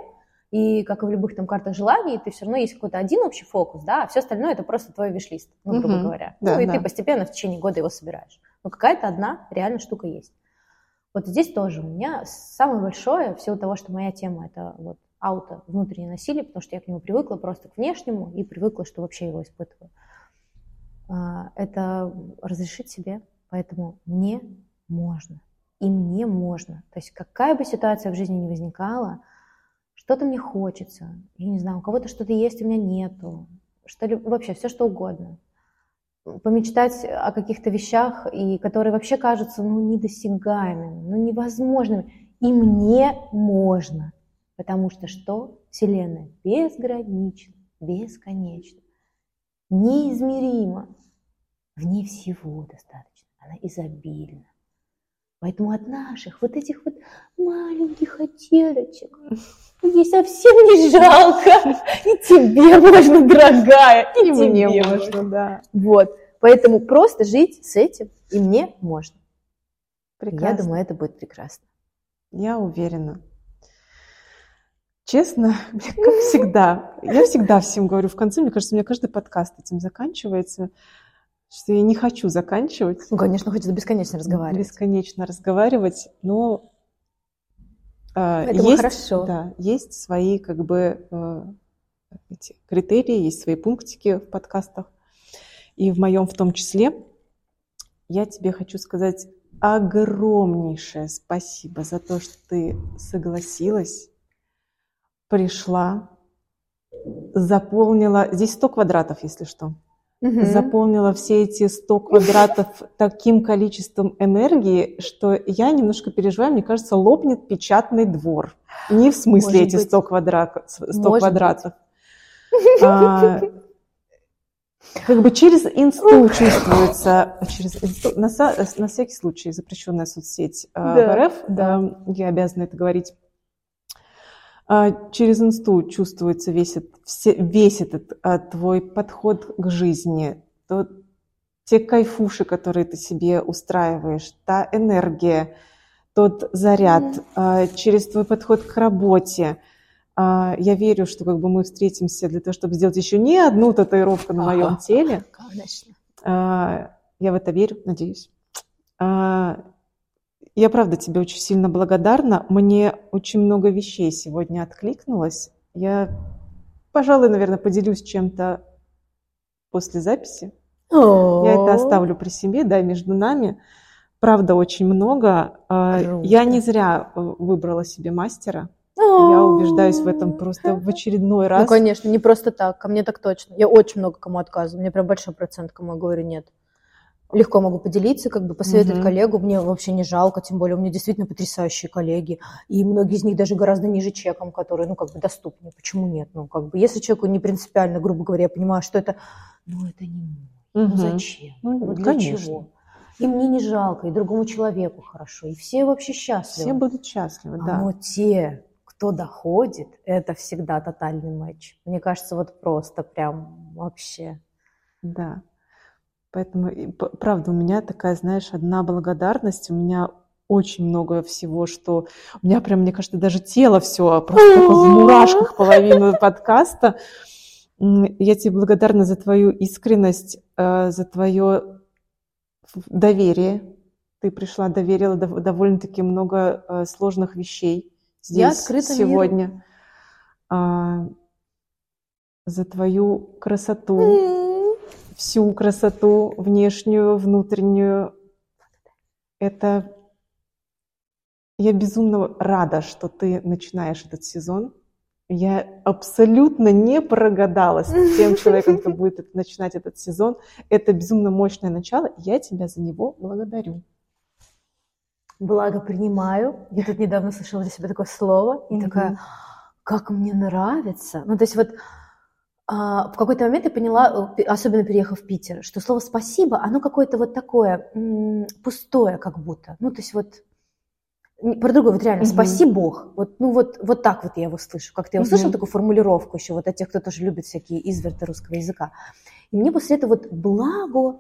и как и в любых там картах желаний, ты все равно есть какой-то один общий фокус, да, а все остальное это просто твой виш-лист, ну, грубо mm-hmm. говоря. Да, ну, и да. ты постепенно в течение года его собираешь. Но какая-то одна реально штука есть. Вот здесь тоже у меня самое большое, в силу того, что моя тема это вот ауто, внутреннее насилие, потому что я к нему привыкла просто к внешнему и привыкла, что вообще его испытываю. А, это разрешить себе, поэтому мне можно, и мне можно. То есть какая бы ситуация в жизни ни возникала, что-то мне хочется, я не знаю, у кого-то что-то есть, у меня нету, что ли, вообще все что угодно. Помечтать о каких-то вещах, и которые вообще кажутся ну, недосягаемыми, ну, невозможными. И мне можно, потому что что? Вселенная безгранична, бесконечна неизмеримо. В ней всего достаточно, она изобильна. Поэтому от наших вот этих вот маленьких хотелочек ей совсем не жалко. И тебе можно, дорогая, и, и мне можно, можно, да. Вот. Поэтому просто жить с этим и мне можно. Прекрасно. Я думаю, это будет прекрасно. Я уверена. Честно, [LAUGHS] как всегда, я всегда всем говорю в конце, мне кажется, у меня каждый подкаст этим заканчивается, что я не хочу заканчивать. Ну, конечно, хочется бесконечно разговаривать. Бесконечно разговаривать, но э, есть, хорошо. Да, есть свои как бы э, эти критерии, есть свои пунктики в подкастах. И в моем в том числе я тебе хочу сказать огромнейшее спасибо за то, что ты согласилась пришла, заполнила, здесь 100 квадратов, если что, Мгм. заполнила все эти 100 квадратов [LAUGHS] таким количеством энергии, что я немножко переживаю, мне кажется, лопнет печатный двор. Не в смысле Может эти быть. 100, квадрат, 100 Может квадратов. [LAUGHS] А, как бы через инсту чувствуется, через инсту, на, на всякий случай запрещенная соцсеть а, Да, в РФ, да. а, я обязана это говорить. А, через инсту чувствуется весь, этот- все- весь этот а, твой подход к жизни, то- те кайфуши, которые ты себе устраиваешь, та энергия, тот заряд, Мгм. а, через твой подход к работе. А, Я верю, что как бы мы встретимся для того, чтобы сделать еще не одну татуировку на моем теле. Конечно. А, Я в это верю, надеюсь. А, Я правда тебе очень сильно благодарна. Мне очень много вещей сегодня откликнулось. Я, пожалуй, наверное, поделюсь чем-то после записи. Я это оставлю при себе, да, между нами. Правда, очень много. А, Круто. Я не зря э, выбрала себе мастера. Я убеждаюсь в этом просто в очередной Ну, раз. конечно, не просто так, ко мне так точно. Я очень много кому отказываю, мне прям большой процент, кому я говорю нет. Легко могу поделиться, как бы посоветовать Мгм. коллегу, мне вообще не жалко, тем более у меня действительно потрясающие коллеги, и многие из них даже гораздо ниже чеком, которые, ну, как бы доступнее. Почему нет? Ну, как бы, если человеку не принципиально, грубо говоря, я понимаю, что это, ну, это не мой. Ну, Мгм. зачем? Ну, Ну, для конечно. чего? И мне не жалко, и другому человеку хорошо, и все вообще счастливы. Все будут счастливы, А да. Но те, кто доходит, это всегда тотальный матч. Мне кажется, вот просто прям вообще. Да. Поэтому, и правда, у меня такая, знаешь, одна благодарность. У меня очень много всего, что... У меня прям, мне кажется, даже тело все просто в мурашках половину подкаста. Я тебе благодарна за твою искренность, э, за твое доверие. Ты пришла, доверила дов- довольно-таки много э, сложных вещей Я здесь миру. сегодня. А, За твою красоту, всю красоту, внешнюю, внутреннюю. Это я безумно рада, что ты начинаешь этот сезон. Я абсолютно не прогадала с тем [LAUGHS] человеком, кто будет начинать этот сезон. Это безумно мощное начало. и Я тебя за него благодарю. Благо принимаю. Я тут недавно слышала для себя такое слово. И Мгм. такая, как мне нравится. Ну, то есть вот в какой-то момент я поняла, э, особенно переехав в Питер, что слово «спасибо», оно какое-то вот такое м, пустое как будто. Ну, то есть вот про другое, вот реально, Мгм. спаси Бог. Вот, ну вот, вот так вот я его слышу. Как-то я услышала Мгм. такую формулировку еще вот от тех, кто тоже любит всякие изверты русского языка. И мне после этого вот благо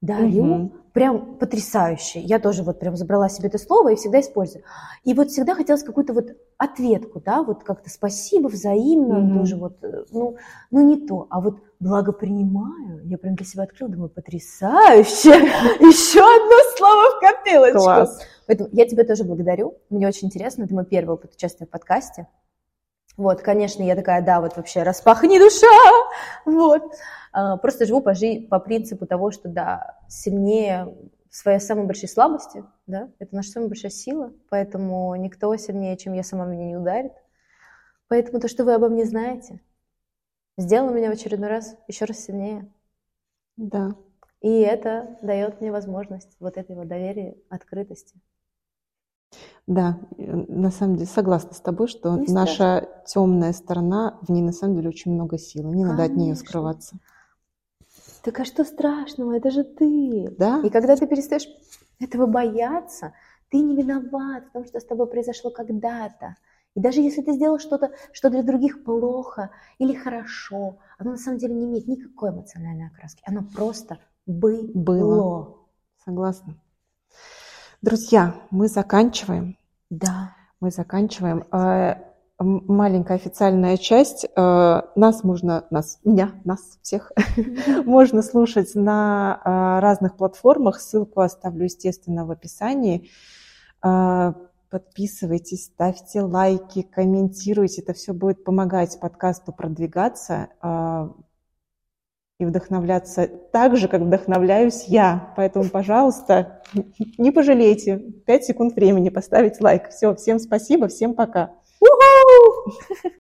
дарю, Мгм. прям потрясающе. Я тоже вот прям забрала себе это слово и всегда использую. И вот всегда хотелось какую-то вот ответку, да, вот как-то спасибо взаимно, Мгм. тоже вот, э, ну, ну не то, а вот благопринимаю, я прям для себя открыла, думаю, потрясающе, [LAUGHS] еще одно слово в копилочку. Класс. Поэтому я тебя тоже благодарю, мне очень интересно, это мой первый опыт участия в подкасте. Вот, конечно, я такая, да, вот вообще распахни душа, вот. А, Просто живу по, жи- по принципу того, что, да, сильнее в своей самой большой слабости, да, это наша самая большая сила, поэтому никто сильнее, чем я сама, меня не ударит. Поэтому то, что вы обо мне знаете, сделало меня в очередной раз еще раз сильнее. Да. И это дает мне возможность вот этой вот доверия, открытости. Да, э, на самом деле согласна с тобой, что Не наша темная сторона, в ней на самом деле очень много силы. Не надо от нее Конечно. скрываться. Так а что страшного? Это же ты. Да? И когда ты перестаешь этого бояться, ты не виноват в том, что с тобой произошло когда-то. И даже если ты сделал что-то, что для других плохо или хорошо, оно на самом деле не имеет никакой эмоциональной окраски. Оно просто было. Было. Согласна. Друзья, мы заканчиваем. Да. Мы заканчиваем. Маленькая официальная часть. Э, Нас можно, нас, меня, нас всех, [LAUGHS] можно слушать на э, разных платформах. Ссылку оставлю, естественно, в описании. Э, Подписывайтесь, ставьте лайки, комментируйте. Это все будет помогать подкасту продвигаться и вдохновляться так же, как вдохновляюсь я. Поэтому, пожалуйста, не пожалейте. Пять секунд времени поставить лайк. Все, всем спасибо, всем пока. Woohoo! [LAUGHS]